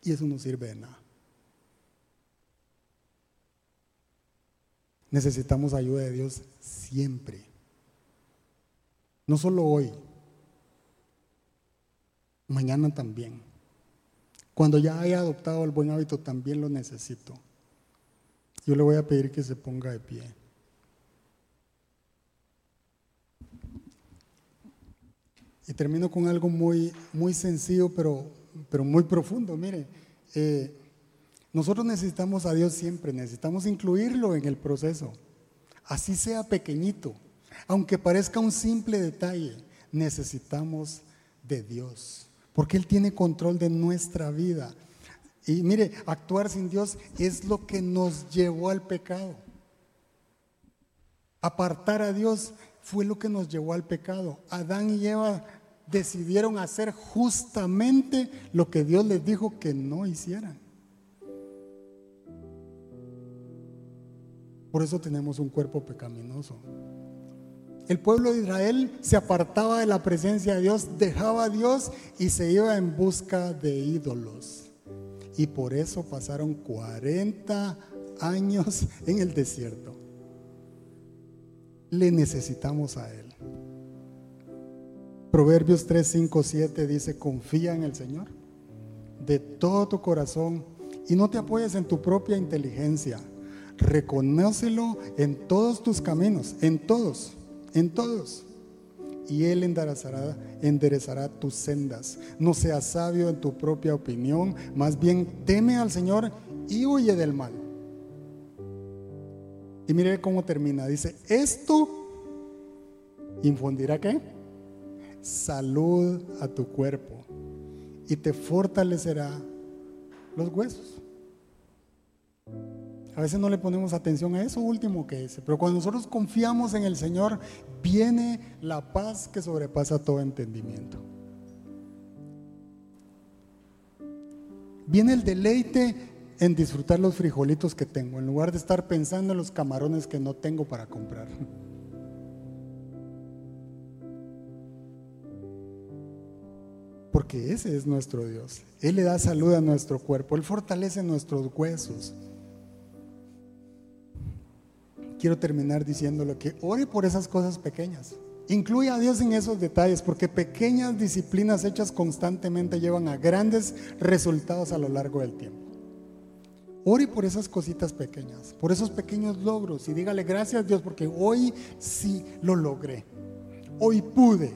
Y eso no sirve de nada. Necesitamos ayuda de Dios siempre. No solo hoy, mañana también. Cuando ya haya adoptado el buen hábito, también lo necesito. Yo le voy a pedir que se ponga de pie. Y termino con algo muy, muy sencillo, pero, pero muy profundo. Mire, eh, nosotros necesitamos a Dios siempre, necesitamos incluirlo en el proceso. Así sea pequeñito, aunque parezca un simple detalle, necesitamos de Dios porque Él tiene control de nuestra vida. Y mire, actuar sin Dios es lo que nos llevó al pecado. Apartar a Dios fue lo que nos llevó al pecado. Adán y Eva decidieron hacer justamente lo que Dios les dijo que no hicieran. Por eso tenemos un cuerpo pecaminoso. El pueblo de Israel se apartaba de la presencia de Dios, dejaba a Dios y se iba en busca de ídolos. Y por eso pasaron 40 años en el desierto. Le necesitamos a Él. Proverbios 3, 5, 7 dice, confía en el Señor de todo tu corazón y no te apoyes en tu propia inteligencia. Reconócelo en todos tus caminos, en todos en todos. Y Él enderezará, enderezará tus sendas. No seas sabio en tu propia opinión, más bien teme al Señor y huye del mal. Y mire cómo termina. Dice, esto infundirá qué? Salud a tu cuerpo y te fortalecerá los huesos. A veces no le ponemos atención a eso último que dice, pero cuando nosotros confiamos en el Señor, viene la paz que sobrepasa todo entendimiento. Viene el deleite en disfrutar los frijolitos que tengo, en lugar de estar pensando en los camarones que no tengo para comprar. Porque ese es nuestro Dios. Él le da salud a nuestro cuerpo, Él fortalece nuestros huesos quiero terminar diciéndole que ore por esas cosas pequeñas. Incluye a Dios en esos detalles, porque pequeñas disciplinas hechas constantemente llevan a grandes resultados a lo largo del tiempo. Ore por esas cositas pequeñas, por esos pequeños logros y dígale gracias a Dios porque hoy sí lo logré. Hoy pude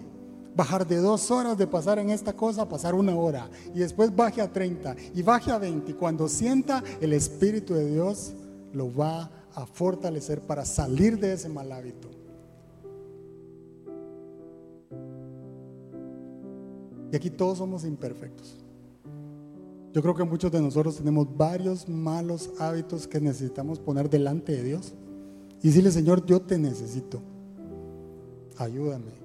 bajar de dos horas de pasar en esta cosa a pasar una hora y después baje a 30 y baje a 20 y cuando sienta el Espíritu de Dios lo va a fortalecer para salir de ese mal hábito. Y aquí todos somos imperfectos. Yo creo que muchos de nosotros tenemos varios malos hábitos que necesitamos poner delante de Dios y decirle, Señor, yo te necesito. Ayúdame.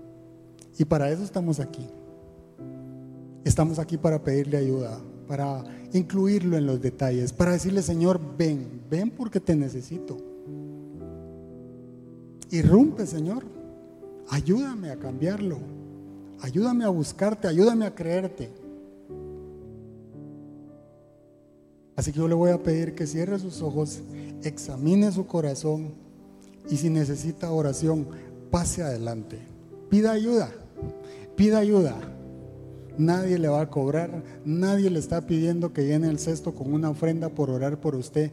Y para eso estamos aquí. Estamos aquí para pedirle ayuda, para incluirlo en los detalles, para decirle, Señor, ven, ven porque te necesito. Irrumpe, Señor. Ayúdame a cambiarlo. Ayúdame a buscarte, ayúdame a creerte. Así que yo le voy a pedir que cierre sus ojos, examine su corazón y si necesita oración, pase adelante. Pida ayuda, pida ayuda. Nadie le va a cobrar, nadie le está pidiendo que llene el cesto con una ofrenda por orar por usted.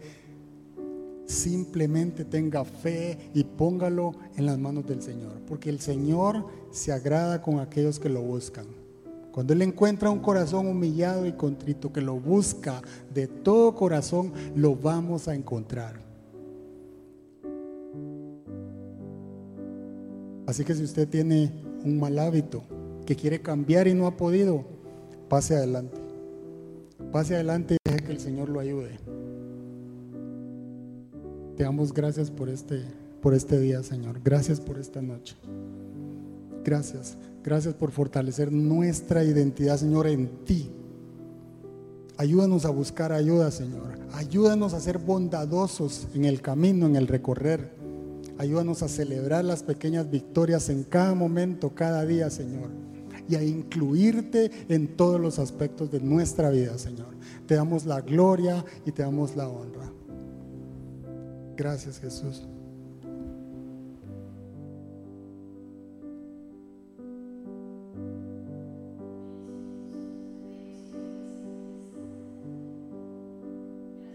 Simplemente tenga fe y póngalo en las manos del Señor, porque el Señor se agrada con aquellos que lo buscan. Cuando Él encuentra un corazón humillado y contrito que lo busca de todo corazón, lo vamos a encontrar. Así que si usted tiene un mal hábito, que quiere cambiar y no ha podido, pase adelante. Pase adelante y deje que el Señor lo ayude. Te damos gracias por este, por este día, Señor. Gracias por esta noche. Gracias. Gracias por fortalecer nuestra identidad, Señor, en ti. Ayúdanos a buscar ayuda, Señor. Ayúdanos a ser bondadosos en el camino, en el recorrer. Ayúdanos a celebrar las pequeñas victorias en cada momento, cada día, Señor y a incluirte en todos los aspectos de nuestra vida, Señor. Te damos la gloria y te damos la honra. Gracias, Jesús.